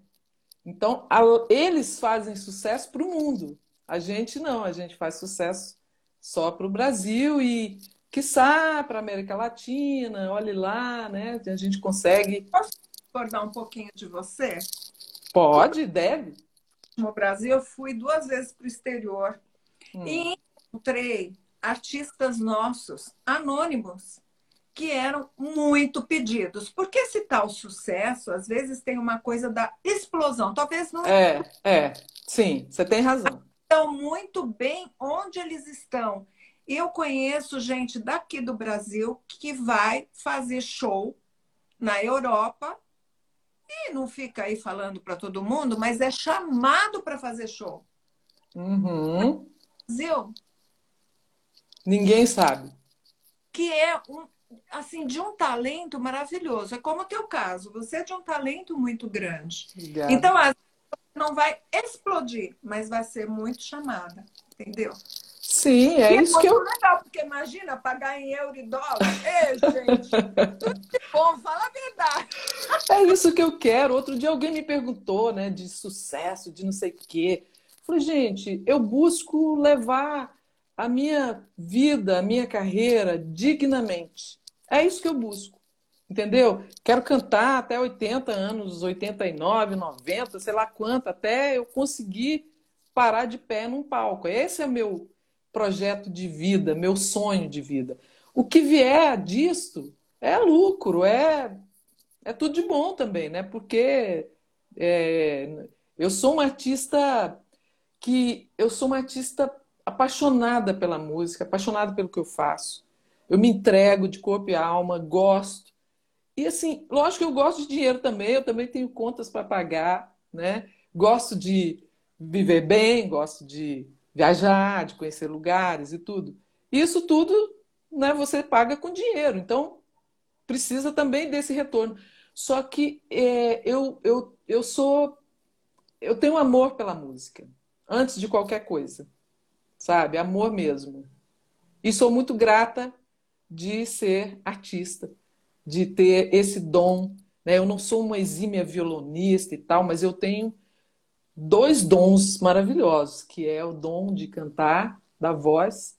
Então, a, eles fazem sucesso para o mundo. A gente não, a gente faz sucesso só para o Brasil e, quiçá, para a América Latina, olhe lá, né? A gente consegue. Posso recordar um pouquinho de você? Pode, deve. No Brasil, eu fui duas vezes para o exterior hum. e encontrei artistas nossos, anônimos, que eram muito pedidos. Porque esse tal sucesso, às vezes, tem uma coisa da explosão. Talvez não. É, é, sim, você tem razão estão muito bem onde eles estão. Eu conheço gente daqui do Brasil que vai fazer show na Europa e não fica aí falando para todo mundo, mas é chamado para fazer show. Uhum. Brasil. Ninguém sabe. Que é um, assim, de um talento maravilhoso. É como o teu caso, você é de um talento muito grande. Então, às não vai explodir, mas vai ser muito chamada, entendeu? Sim, é e é isso é que eu. legal, porque imagina pagar em euro e dólar. Ei, gente, tudo de bom, fala a verdade. É isso que eu quero. Outro dia alguém me perguntou, né, de sucesso, de não sei o quê. Eu falei, gente, eu busco levar a minha vida, a minha carreira dignamente. É isso que eu busco. Entendeu? Quero cantar até 80 anos, 89, 90, sei lá quanto, até eu conseguir parar de pé num palco. Esse é meu projeto de vida, meu sonho de vida. O que vier disto é lucro, é, é tudo de bom também, né? Porque é, eu sou uma artista que eu sou uma artista apaixonada pela música, apaixonada pelo que eu faço. Eu me entrego de corpo e alma, gosto. E assim, lógico que eu gosto de dinheiro também, eu também tenho contas para pagar, né? Gosto de viver bem, gosto de viajar, de conhecer lugares e tudo. Isso tudo, né, você paga com dinheiro. Então, precisa também desse retorno. Só que é, eu, eu, eu sou. Eu tenho amor pela música, antes de qualquer coisa, sabe? Amor mesmo. E sou muito grata de ser artista, de ter esse dom. Né? Eu não sou uma exímia violonista e tal, mas eu tenho dois dons maravilhosos, que é o dom de cantar, da voz,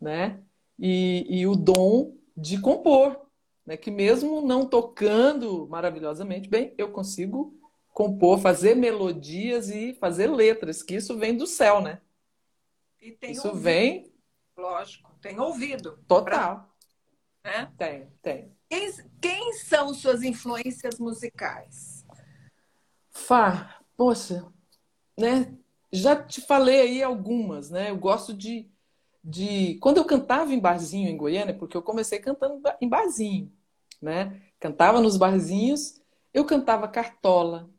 né? E, e o dom de compor, né? Que mesmo não tocando maravilhosamente bem, eu consigo compor, fazer melodias e fazer letras, que isso vem do céu, né? isso ouvido. vem, lógico, tem ouvido. Total. Pra... Né? Tem, tem. Quem, quem são suas influências musicais? Fá, poxa, né? Já te falei aí algumas, né? Eu gosto de, de... Quando eu cantava em barzinho em Goiânia, porque eu comecei cantando em barzinho, né? Cantava nos barzinhos, eu cantava Cartola,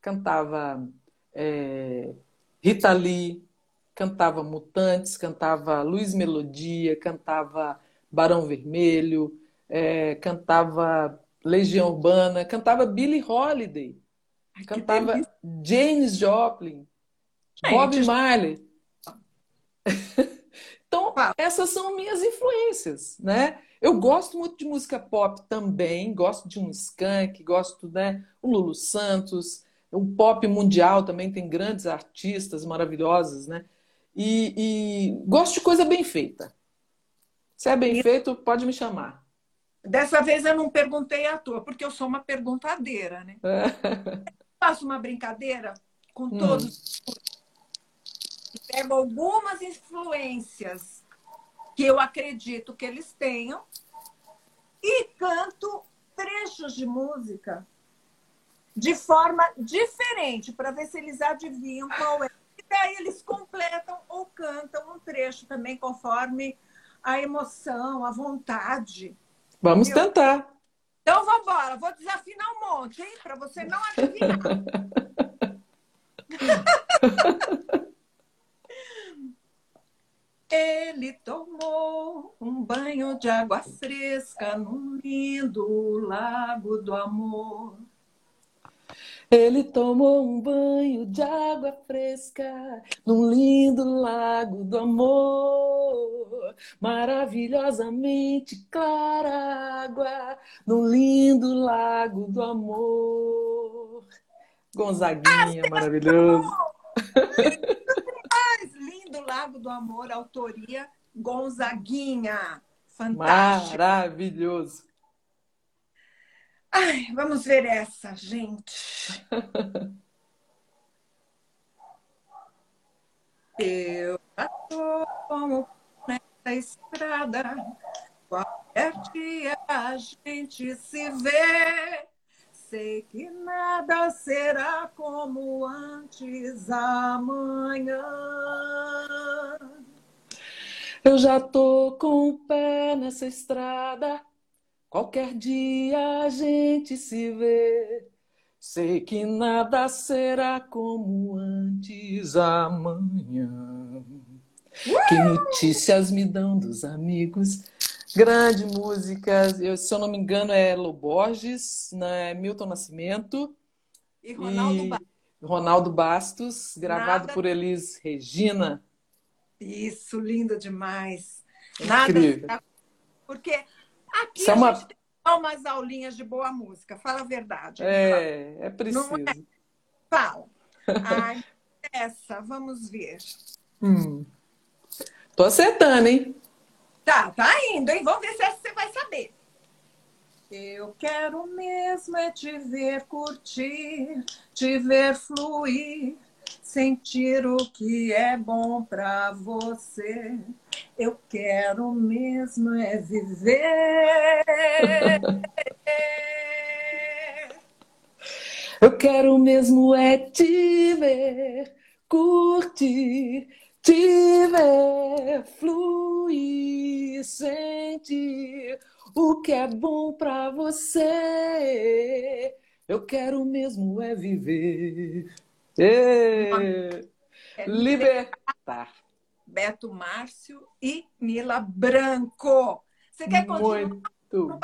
cantava é, Rita Lee, cantava Mutantes, cantava Luiz Melodia, cantava Barão Vermelho, é, cantava Legião Urbana, cantava Billie Holiday. Ai, cantava James Joplin, Gente, Bob Marley. [laughs] então, essas são minhas influências, né? Eu gosto muito de música pop também, gosto de um skunk, gosto, né, o Lulu Santos, o pop mundial também tem grandes artistas maravilhosos, né? E, e gosto de coisa bem feita. Se é bem e... feito, pode me chamar. Dessa vez eu não perguntei à toa, porque eu sou uma perguntadeira, né? É [laughs] faço uma brincadeira com hum. todos. Hum. Pego algumas influências que eu acredito que eles tenham e canto trechos de música de forma diferente para ver se eles adivinham qual é. E daí eles completam ou cantam um trecho também conforme a emoção, a vontade. Vamos tentar. Então vamos embora, vou desafinar um monte, hein? Para você não adivinhar. [laughs] Ele tomou um banho de água fresca num lindo lago do amor. Ele tomou um banho de água fresca num lindo lago do amor, maravilhosamente clara água num lindo lago do amor. Gonzaguinha, ah, maravilhoso. lindo lago do amor, autoria Gonzaguinha. Fantástico. Maravilhoso. Ai, vamos ver essa, gente. Eu tô como nessa estrada, qualquer dia a gente se vê. Sei que nada será como antes amanhã. Eu já tô com o pé nessa estrada Qualquer dia a gente se vê. Sei que nada será como antes amanhã. Que notícias me dão dos amigos. Grande música, eu, se eu não me engano, é Loborges, né? Milton Nascimento. E Ronaldo, e Bastos. Ronaldo Bastos, gravado Nada... por Elis Regina. Isso, lindo demais. Nada. Incrível. Porque Aqui Isso é a é uma... gente tem umas aulinhas de boa música, fala a verdade. É, é preciso. É? Fala. Ai, [laughs] essa, vamos ver. Hum. Tô acertando, hein? Tá, tá indo, hein? Vamos ver se essa você vai saber. Eu quero mesmo é te ver curtir, te ver fluir, sentir o que é bom para você. Eu quero mesmo é viver. Eu quero mesmo é te ver, curtir, te ver, fluir, sentir o que é bom para você. Eu quero mesmo é viver. É libertar. Beto Márcio e Mila Branco. Você quer continuar? Muito.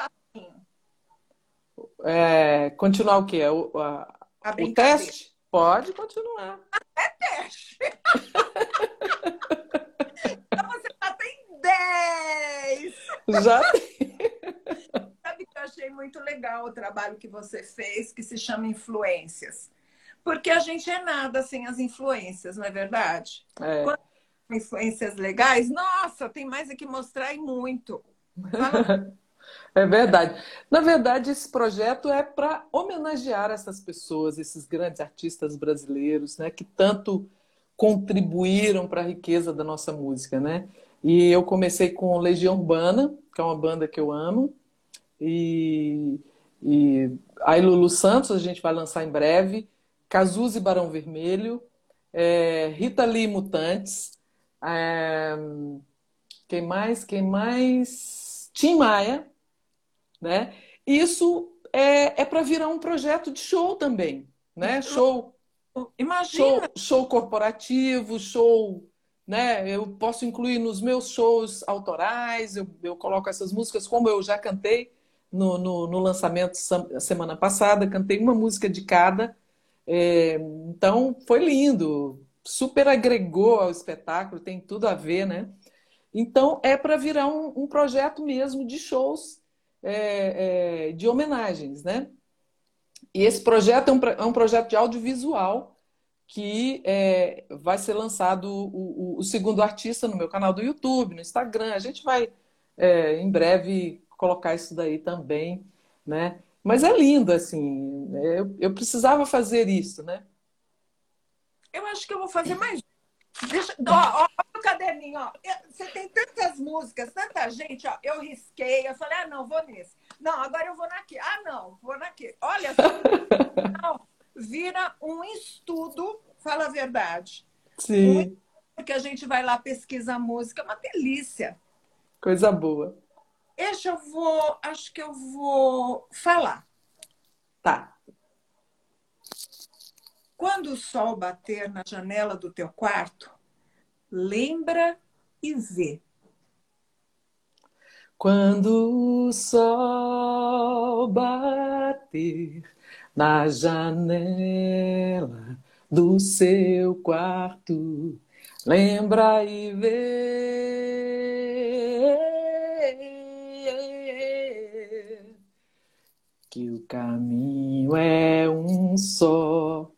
é, continuar o quê? O, a, o teste? Pode continuar. [laughs] É teste. [laughs] então você já tem 10. Já [laughs] tem. Sabe que eu achei muito legal o trabalho que você fez, que se chama Influências. Porque a gente é nada sem as influências, não é verdade? É. Quando influências legais, nossa, tem mais aqui mostrar e muito. [laughs] É verdade. Na verdade, esse projeto é para homenagear essas pessoas, esses grandes artistas brasileiros, né, que tanto contribuíram para a riqueza da nossa música, né? E eu comecei com Legião Urbana, que é uma banda que eu amo, e, e aí Lulu Santos a gente vai lançar em breve, Cazuza e Barão Vermelho, é, Rita Lee Mutantes, é, quem mais? Quem mais? Tim Maia, né? Isso é, é para virar um projeto de show também, né? Show, Imagina. show, show corporativo, show, né? Eu posso incluir nos meus shows autorais, eu, eu coloco essas músicas como eu já cantei no, no, no lançamento semana passada, cantei uma música de cada. É, então foi lindo, super agregou ao espetáculo, tem tudo a ver, né? Então é para virar um, um projeto mesmo de shows é, é, de homenagens, né? E esse projeto é um, é um projeto de audiovisual que é, vai ser lançado o, o, o, segundo artista no meu canal do YouTube, no Instagram. A gente vai é, em breve colocar isso daí também, né? Mas é lindo, assim. Eu, eu precisava fazer isso, né? Eu acho que eu vou fazer mais Deixa, ó, ó, o caderninho, ó. Você tem tantas músicas, tanta gente, ó. Eu risquei, eu falei, ah, não, vou nesse. Não, agora eu vou naquele. Ah, não, vou naquele. Olha só. [laughs] Não, vira um estudo, fala a verdade. Sim. Porque a gente vai lá pesquisar música, é uma delícia. Coisa boa. Eu vou, acho que eu vou falar. Tá. Quando o sol bater na janela do teu quarto, lembra e vê. Quando o sol bater na janela do seu quarto, lembra e vê que o caminho é um só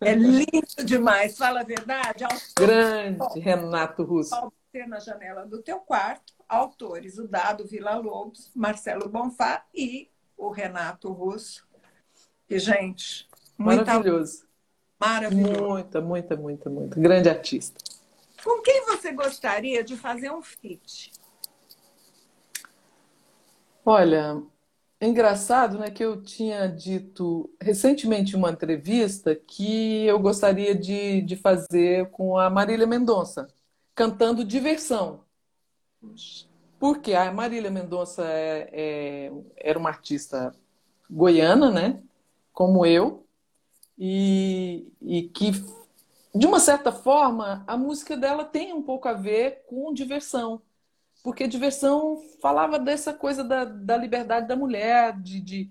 é lindo demais, fala a verdade. Grande Renato Russo. Ter na janela do teu quarto, autores, o Dado Vila Lobos, Marcelo Bonfá e o Renato Russo. E, gente, maravilhoso. Maravilhoso. Muita, muita, muita, muita. Grande artista. Com quem você gostaria de fazer um feat? Olha, engraçado, né, que eu tinha dito recentemente em uma entrevista que eu gostaria de, de fazer com a Marília Mendonça, cantando Diversão. Porque a Marília Mendonça é, é, era uma artista goiana, né, como eu, e, e que, de uma certa forma, a música dela tem um pouco a ver com diversão porque diversão falava dessa coisa da, da liberdade da mulher, de, de,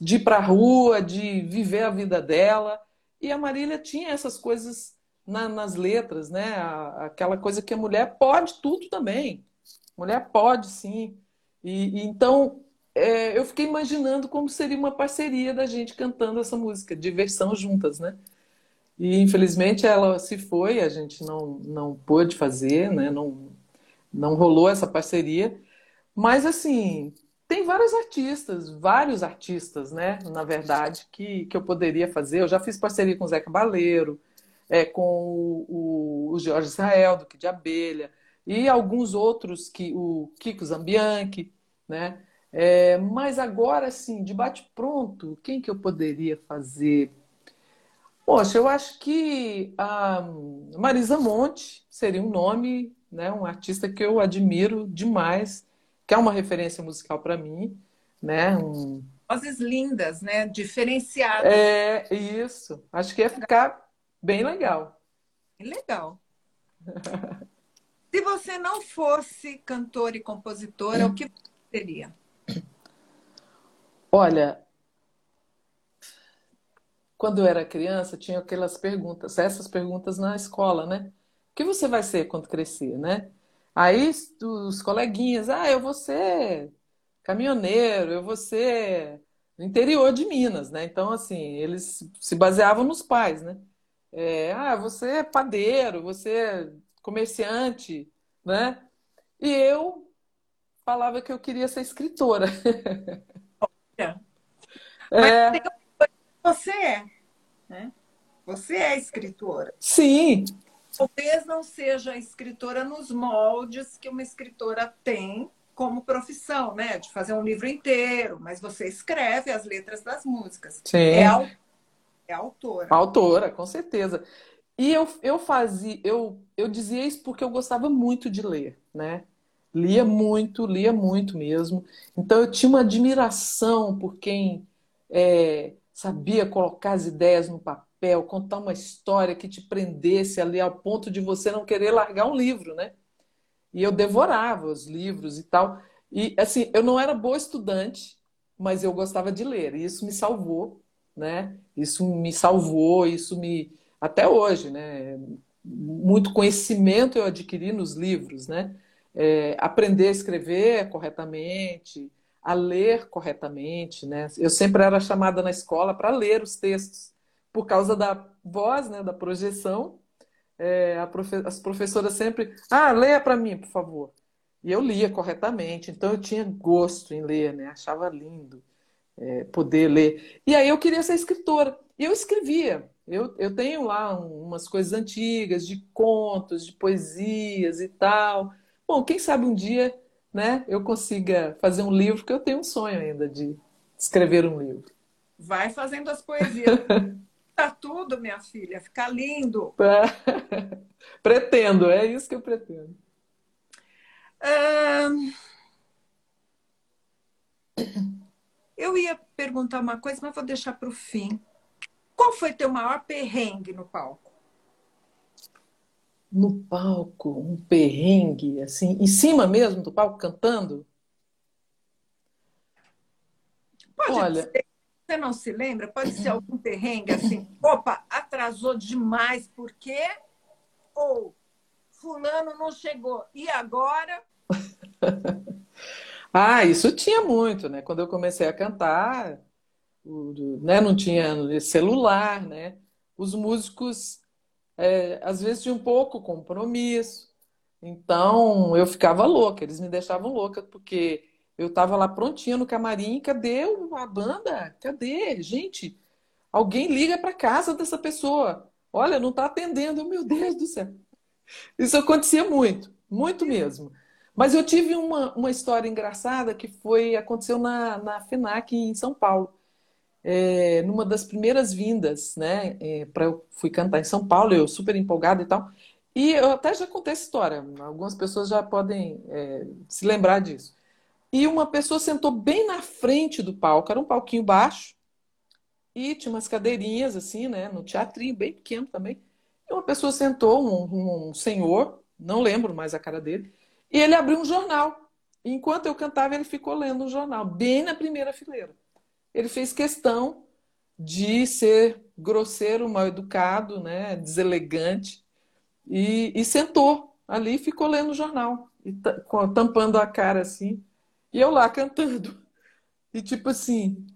de ir para a rua, de viver a vida dela. E a Marília tinha essas coisas na, nas letras, né? aquela coisa que a mulher pode tudo também. Mulher pode, sim. E, e então é, eu fiquei imaginando como seria uma parceria da gente cantando essa música, diversão juntas, né? E infelizmente ela se foi, a gente não, não pôde fazer, né? Não, não rolou essa parceria. Mas, assim, tem vários artistas, vários artistas, né? Na verdade, que, que eu poderia fazer. Eu já fiz parceria com o Zé Cabaleiro, é, com o, o, Jorge Israel, do Que de Abelha, e alguns outros, que o Kiko Zambianchi, né? É, mas agora, assim, de bate-pronto, quem que eu poderia fazer? Poxa, eu acho que a Marisa Monte seria um nome né? Um artista que eu admiro demais, que é uma referência musical para mim, né? Um... Vozes lindas, né? Diferenciadas. É, isso. Acho que ia ficar bem legal. Legal. [laughs] Se você não fosse cantora e compositora, o que seria? Olha, quando eu era criança, tinha aquelas perguntas, essas perguntas na escola, né? O que você vai ser quando crescer, né? Aí os coleguinhas, ah, eu vou ser caminhoneiro, eu vou ser no interior de Minas, né? Então, assim, eles se baseavam nos pais, né? É, ah, você é padeiro, você é comerciante, né? E eu falava que eu queria ser escritora. Olha, [laughs] é... Mas você é, né? Você é escritora. Sim. Talvez não seja escritora nos moldes que uma escritora tem como profissão, né? De fazer um livro inteiro, mas você escreve as letras das músicas. Sim. É, é autora. Autora, com certeza. E eu, eu fazia, eu, eu dizia isso porque eu gostava muito de ler, né? Lia muito, lia muito mesmo. Então eu tinha uma admiração por quem é, sabia colocar as ideias no papel, contar uma história que te prendesse ali ao ponto de você não querer largar um livro, né? E eu devorava os livros e tal. E assim, eu não era boa estudante, mas eu gostava de ler. E isso me salvou, né? Isso me salvou, isso me até hoje, né? Muito conhecimento eu adquiri nos livros, né? É, aprender a escrever corretamente, a ler corretamente, né? Eu sempre era chamada na escola para ler os textos por causa da voz, né? Da projeção é, profe as professoras sempre, ah, leia para mim, por favor. E eu lia corretamente, então eu tinha gosto em ler, né? Achava lindo é, poder ler. E aí eu queria ser escritora. E eu escrevia. Eu, eu tenho lá umas coisas antigas, de contos, de poesias e tal. Bom, quem sabe um dia né, eu consiga fazer um livro, que eu tenho um sonho ainda de escrever um livro. Vai fazendo as poesias. [laughs] Tá tudo, minha filha, ficar lindo. [laughs] pretendo, é isso que eu pretendo. Eu ia perguntar uma coisa, mas vou deixar para o fim. Qual foi teu maior perrengue no palco? No palco, um perrengue, assim, em cima mesmo do palco, cantando? Pode Olha, ser você não se lembra? Pode ser algum perrengue assim, opa, atrasou demais, por quê? Ou fulano não chegou, e agora? [laughs] ah, isso tinha muito, né? Quando eu comecei a cantar, né, não tinha celular, né? Os músicos, é, às vezes, tinham um pouco compromisso. Então, eu ficava louca, eles me deixavam louca, porque eu estava lá prontinha no camarim, cadê a banda? Cadê? Gente, alguém liga para casa dessa pessoa. Olha, não está atendendo, meu Deus do céu. Isso acontecia muito, muito mesmo. Mas eu tive uma, uma história engraçada que foi aconteceu na, na FENAC em São Paulo. É, numa das primeiras vindas, né? É, para eu fui cantar em São Paulo, eu super empolgada e tal. E eu até já contei essa história. Algumas pessoas já podem é, se lembrar disso. E uma pessoa sentou bem na frente do palco, era um palquinho baixo, e tinha umas cadeirinhas assim, né, no teatrinho, bem pequeno também. E uma pessoa sentou, um, um senhor, não lembro mais a cara dele, e ele abriu um jornal. E enquanto eu cantava, ele ficou lendo um jornal, bem na primeira fileira. Ele fez questão de ser grosseiro, mal educado, né, deselegante, e, e sentou ali e ficou lendo o jornal, e tampando a cara assim. E eu lá cantando. E tipo assim,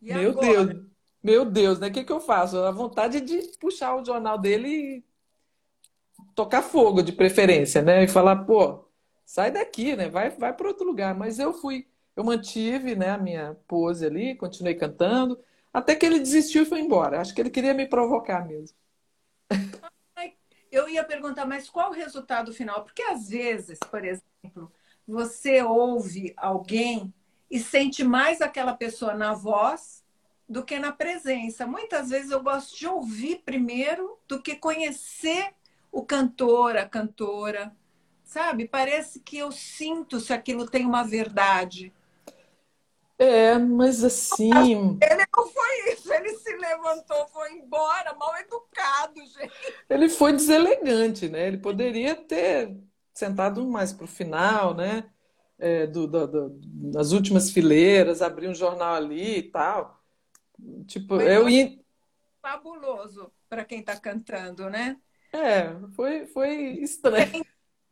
e meu agora? Deus, meu Deus, né? O que, que eu faço? A vontade de puxar o jornal dele e tocar fogo de preferência, né? E falar, pô, sai daqui, né? Vai, vai para outro lugar. Mas eu fui, eu mantive, né, a minha pose ali, continuei cantando, até que ele desistiu e foi embora. Acho que ele queria me provocar mesmo. [laughs] Eu ia perguntar, mas qual o resultado final? Porque às vezes, por exemplo, você ouve alguém e sente mais aquela pessoa na voz do que na presença. Muitas vezes eu gosto de ouvir primeiro do que conhecer o cantor, a cantora. Sabe? Parece que eu sinto se aquilo tem uma verdade. É, mas assim. Ele não foi isso, ele se levantou, foi embora, mal educado, gente. Ele foi deselegante, né? Ele poderia ter sentado mais para o final, né? é, do, do, do, nas últimas fileiras, abrir um jornal ali e tal. Tipo, foi eu ia. Fabuloso para quem está cantando, né? É, foi, foi estranho.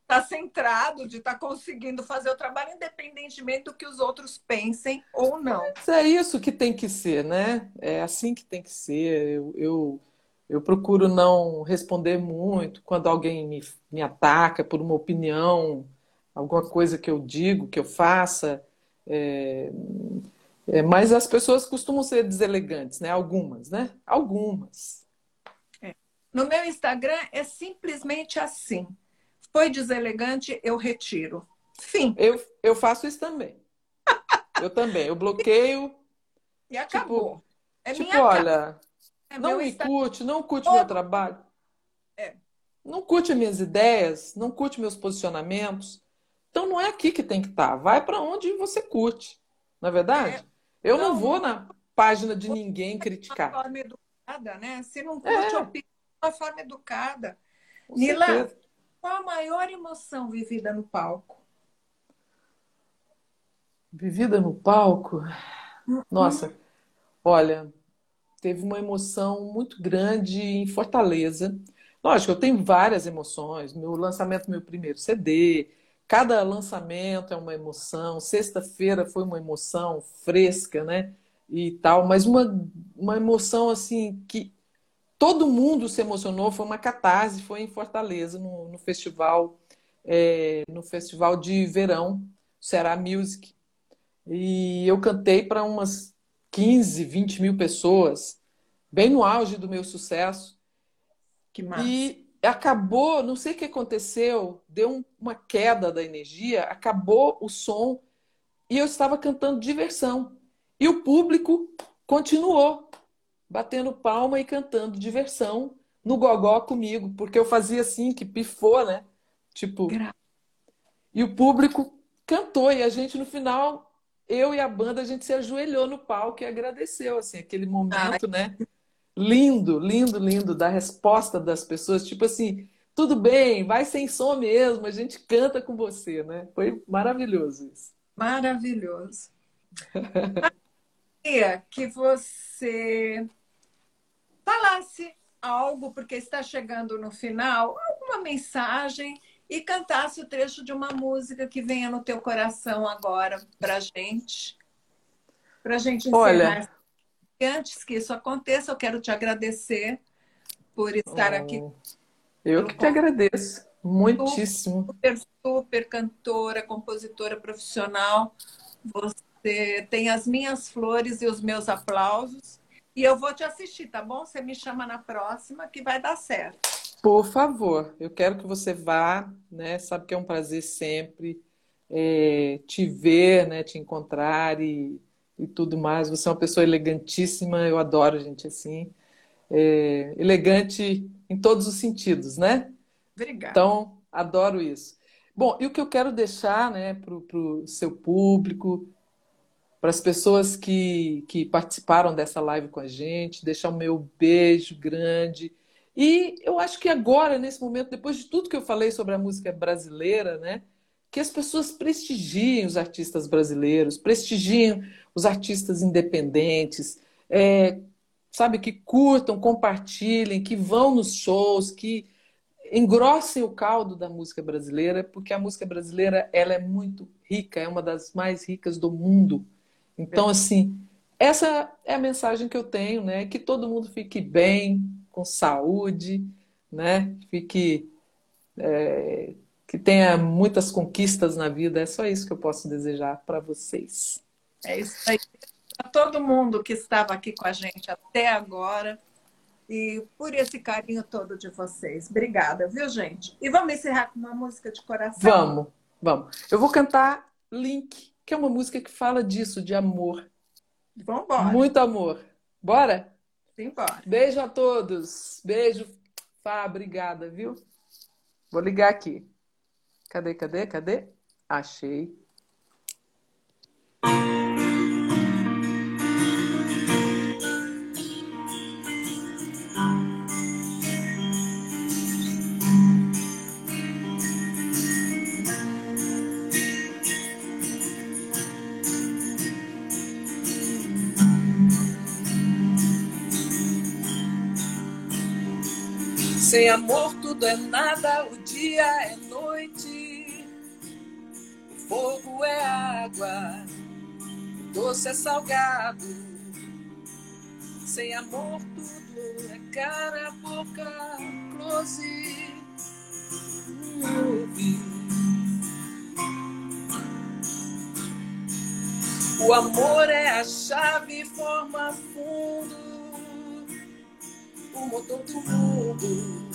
Está centrado de estar tá conseguindo fazer o trabalho independentemente do que os outros pensem ou não. Mas é isso que tem que ser, né? É assim que tem que ser. Eu, eu, eu procuro não responder muito quando alguém me, me ataca por uma opinião alguma coisa que eu digo, que eu faça. É, é, mas as pessoas costumam ser deselegantes, né? Algumas, né? Algumas. É. No meu Instagram é simplesmente assim. Foi deselegante, eu retiro. Fim. Eu, eu faço isso também. eu também. Eu bloqueio. [laughs] E acabou. Tipo, é tipo olha, é não me Instagram. curte, não curte Todo... meu trabalho. É. Não curte minhas ideias, não curte meus posicionamentos. Então não é aqui que tem que estar. Tá. Vai para onde você curte. Na é verdade? É. Eu não, não, vou na página de ninguém criticar. De forma educada, né? Se não curte, é. opina de uma forma educada. Com Nila, certeza. qual a maior emoção vivida no palco? Vivida no palco? Nossa, olha, teve uma emoção muito grande em Fortaleza. Lógico, eu tenho várias emoções. Meu lançamento do meu primeiro CD, Cada lançamento é uma emoção. Sexta-feira foi uma emoção fresca, né? E tal, mas uma, uma emoção assim que todo mundo se emocionou. Foi uma catarse, foi em Fortaleza, no, no festival, é, no festival de verão, Será Music. E eu cantei para umas 15, 20 mil pessoas, bem no auge do meu sucesso. Que massa. E acabou, não sei o que aconteceu, deu uma queda da energia, acabou o som e eu estava cantando diversão. E o público continuou batendo palma e cantando diversão no gogó comigo, porque eu fazia assim, que pifou, né? Tipo. E o público cantou e a gente no final, eu e a banda, a gente se ajoelhou no palco e agradeceu assim aquele momento, né? lindo, lindo, lindo da resposta das pessoas, tipo assim, tudo bem, vai sem som mesmo, a gente canta com você, né? Foi maravilhoso isso. Maravilhoso. [laughs] Queria que você falasse algo, porque está chegando no final, alguma mensagem e cantasse o trecho de uma música que venha no teu coração agora para gente. Para gente encerrar Olha, antes que isso aconteça, eu quero te agradecer por estar oh, aqui. Eu que te agradeço. Muitíssimo. Super, super cantora, compositora profissional. Você tem as minhas flores e os meus aplausos. E eu vou te assistir, tá bom? Você me chama na próxima que vai dar certo. Por favor, eu quero que você vá, né? Sabe que é um prazer sempre é, te ver, né? Te encontrar e e tudo mais. Você é uma pessoa elegantíssima, eu adoro gente assim. É, elegante em todos os sentidos, né? Obrigada. Então, adoro isso. Bom, e o que eu quero deixar né, para o seu público, para as pessoas que, que participaram dessa live com a gente, deixar o meu beijo grande. E eu acho que agora, nesse momento, depois de tudo que eu falei sobre a música brasileira, né, que as pessoas prestigiem os artistas brasileiros, prestigiem os artistas independentes, é, sabe, que curtam, compartilhem, que vão nos shows, que engrossem o caldo da música brasileira, porque a música brasileira ela é muito rica, é uma das mais ricas do mundo. Então, assim, essa é a mensagem que eu tenho, né? Que todo mundo fique bem, com saúde, né? Fique é, que tenha muitas conquistas na vida. É só isso que eu posso desejar para vocês. É isso aí. Para todo mundo que estava aqui com a gente até agora e por esse carinho todo de vocês. Obrigada, viu, gente? E vamos encerrar com uma música de coração? Vamos, vamos. Eu vou cantar Link, que é uma música que fala disso, de amor. Vamos embora. Muito amor. Bora? Simbora. Beijo a todos. Beijo, Fá, obrigada, viu? Vou ligar aqui. Cadê, cadê, cadê? Achei. Sem amor tudo é nada, o dia é noite, o fogo é água, o doce é salgado. Sem amor tudo é cara, boca, close. O amor é a chave, forma fundo, o motor do mundo.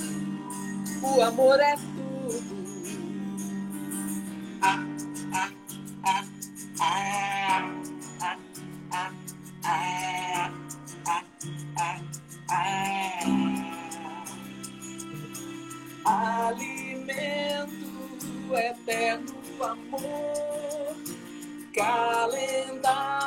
O amor é tudo. Alimento eterno amor calendário,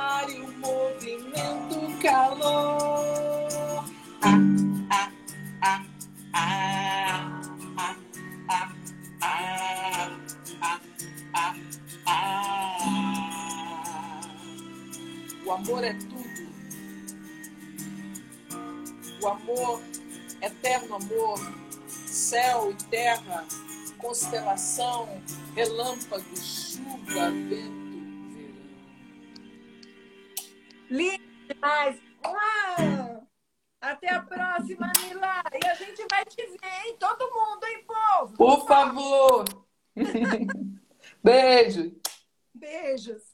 constelação, relâmpago, chuva, vento Lindo demais. Uau! Até a próxima, Mila. E a gente vai te ver, hein? Todo mundo, hein, povo? Por favor. [laughs] Beijo. Beijos.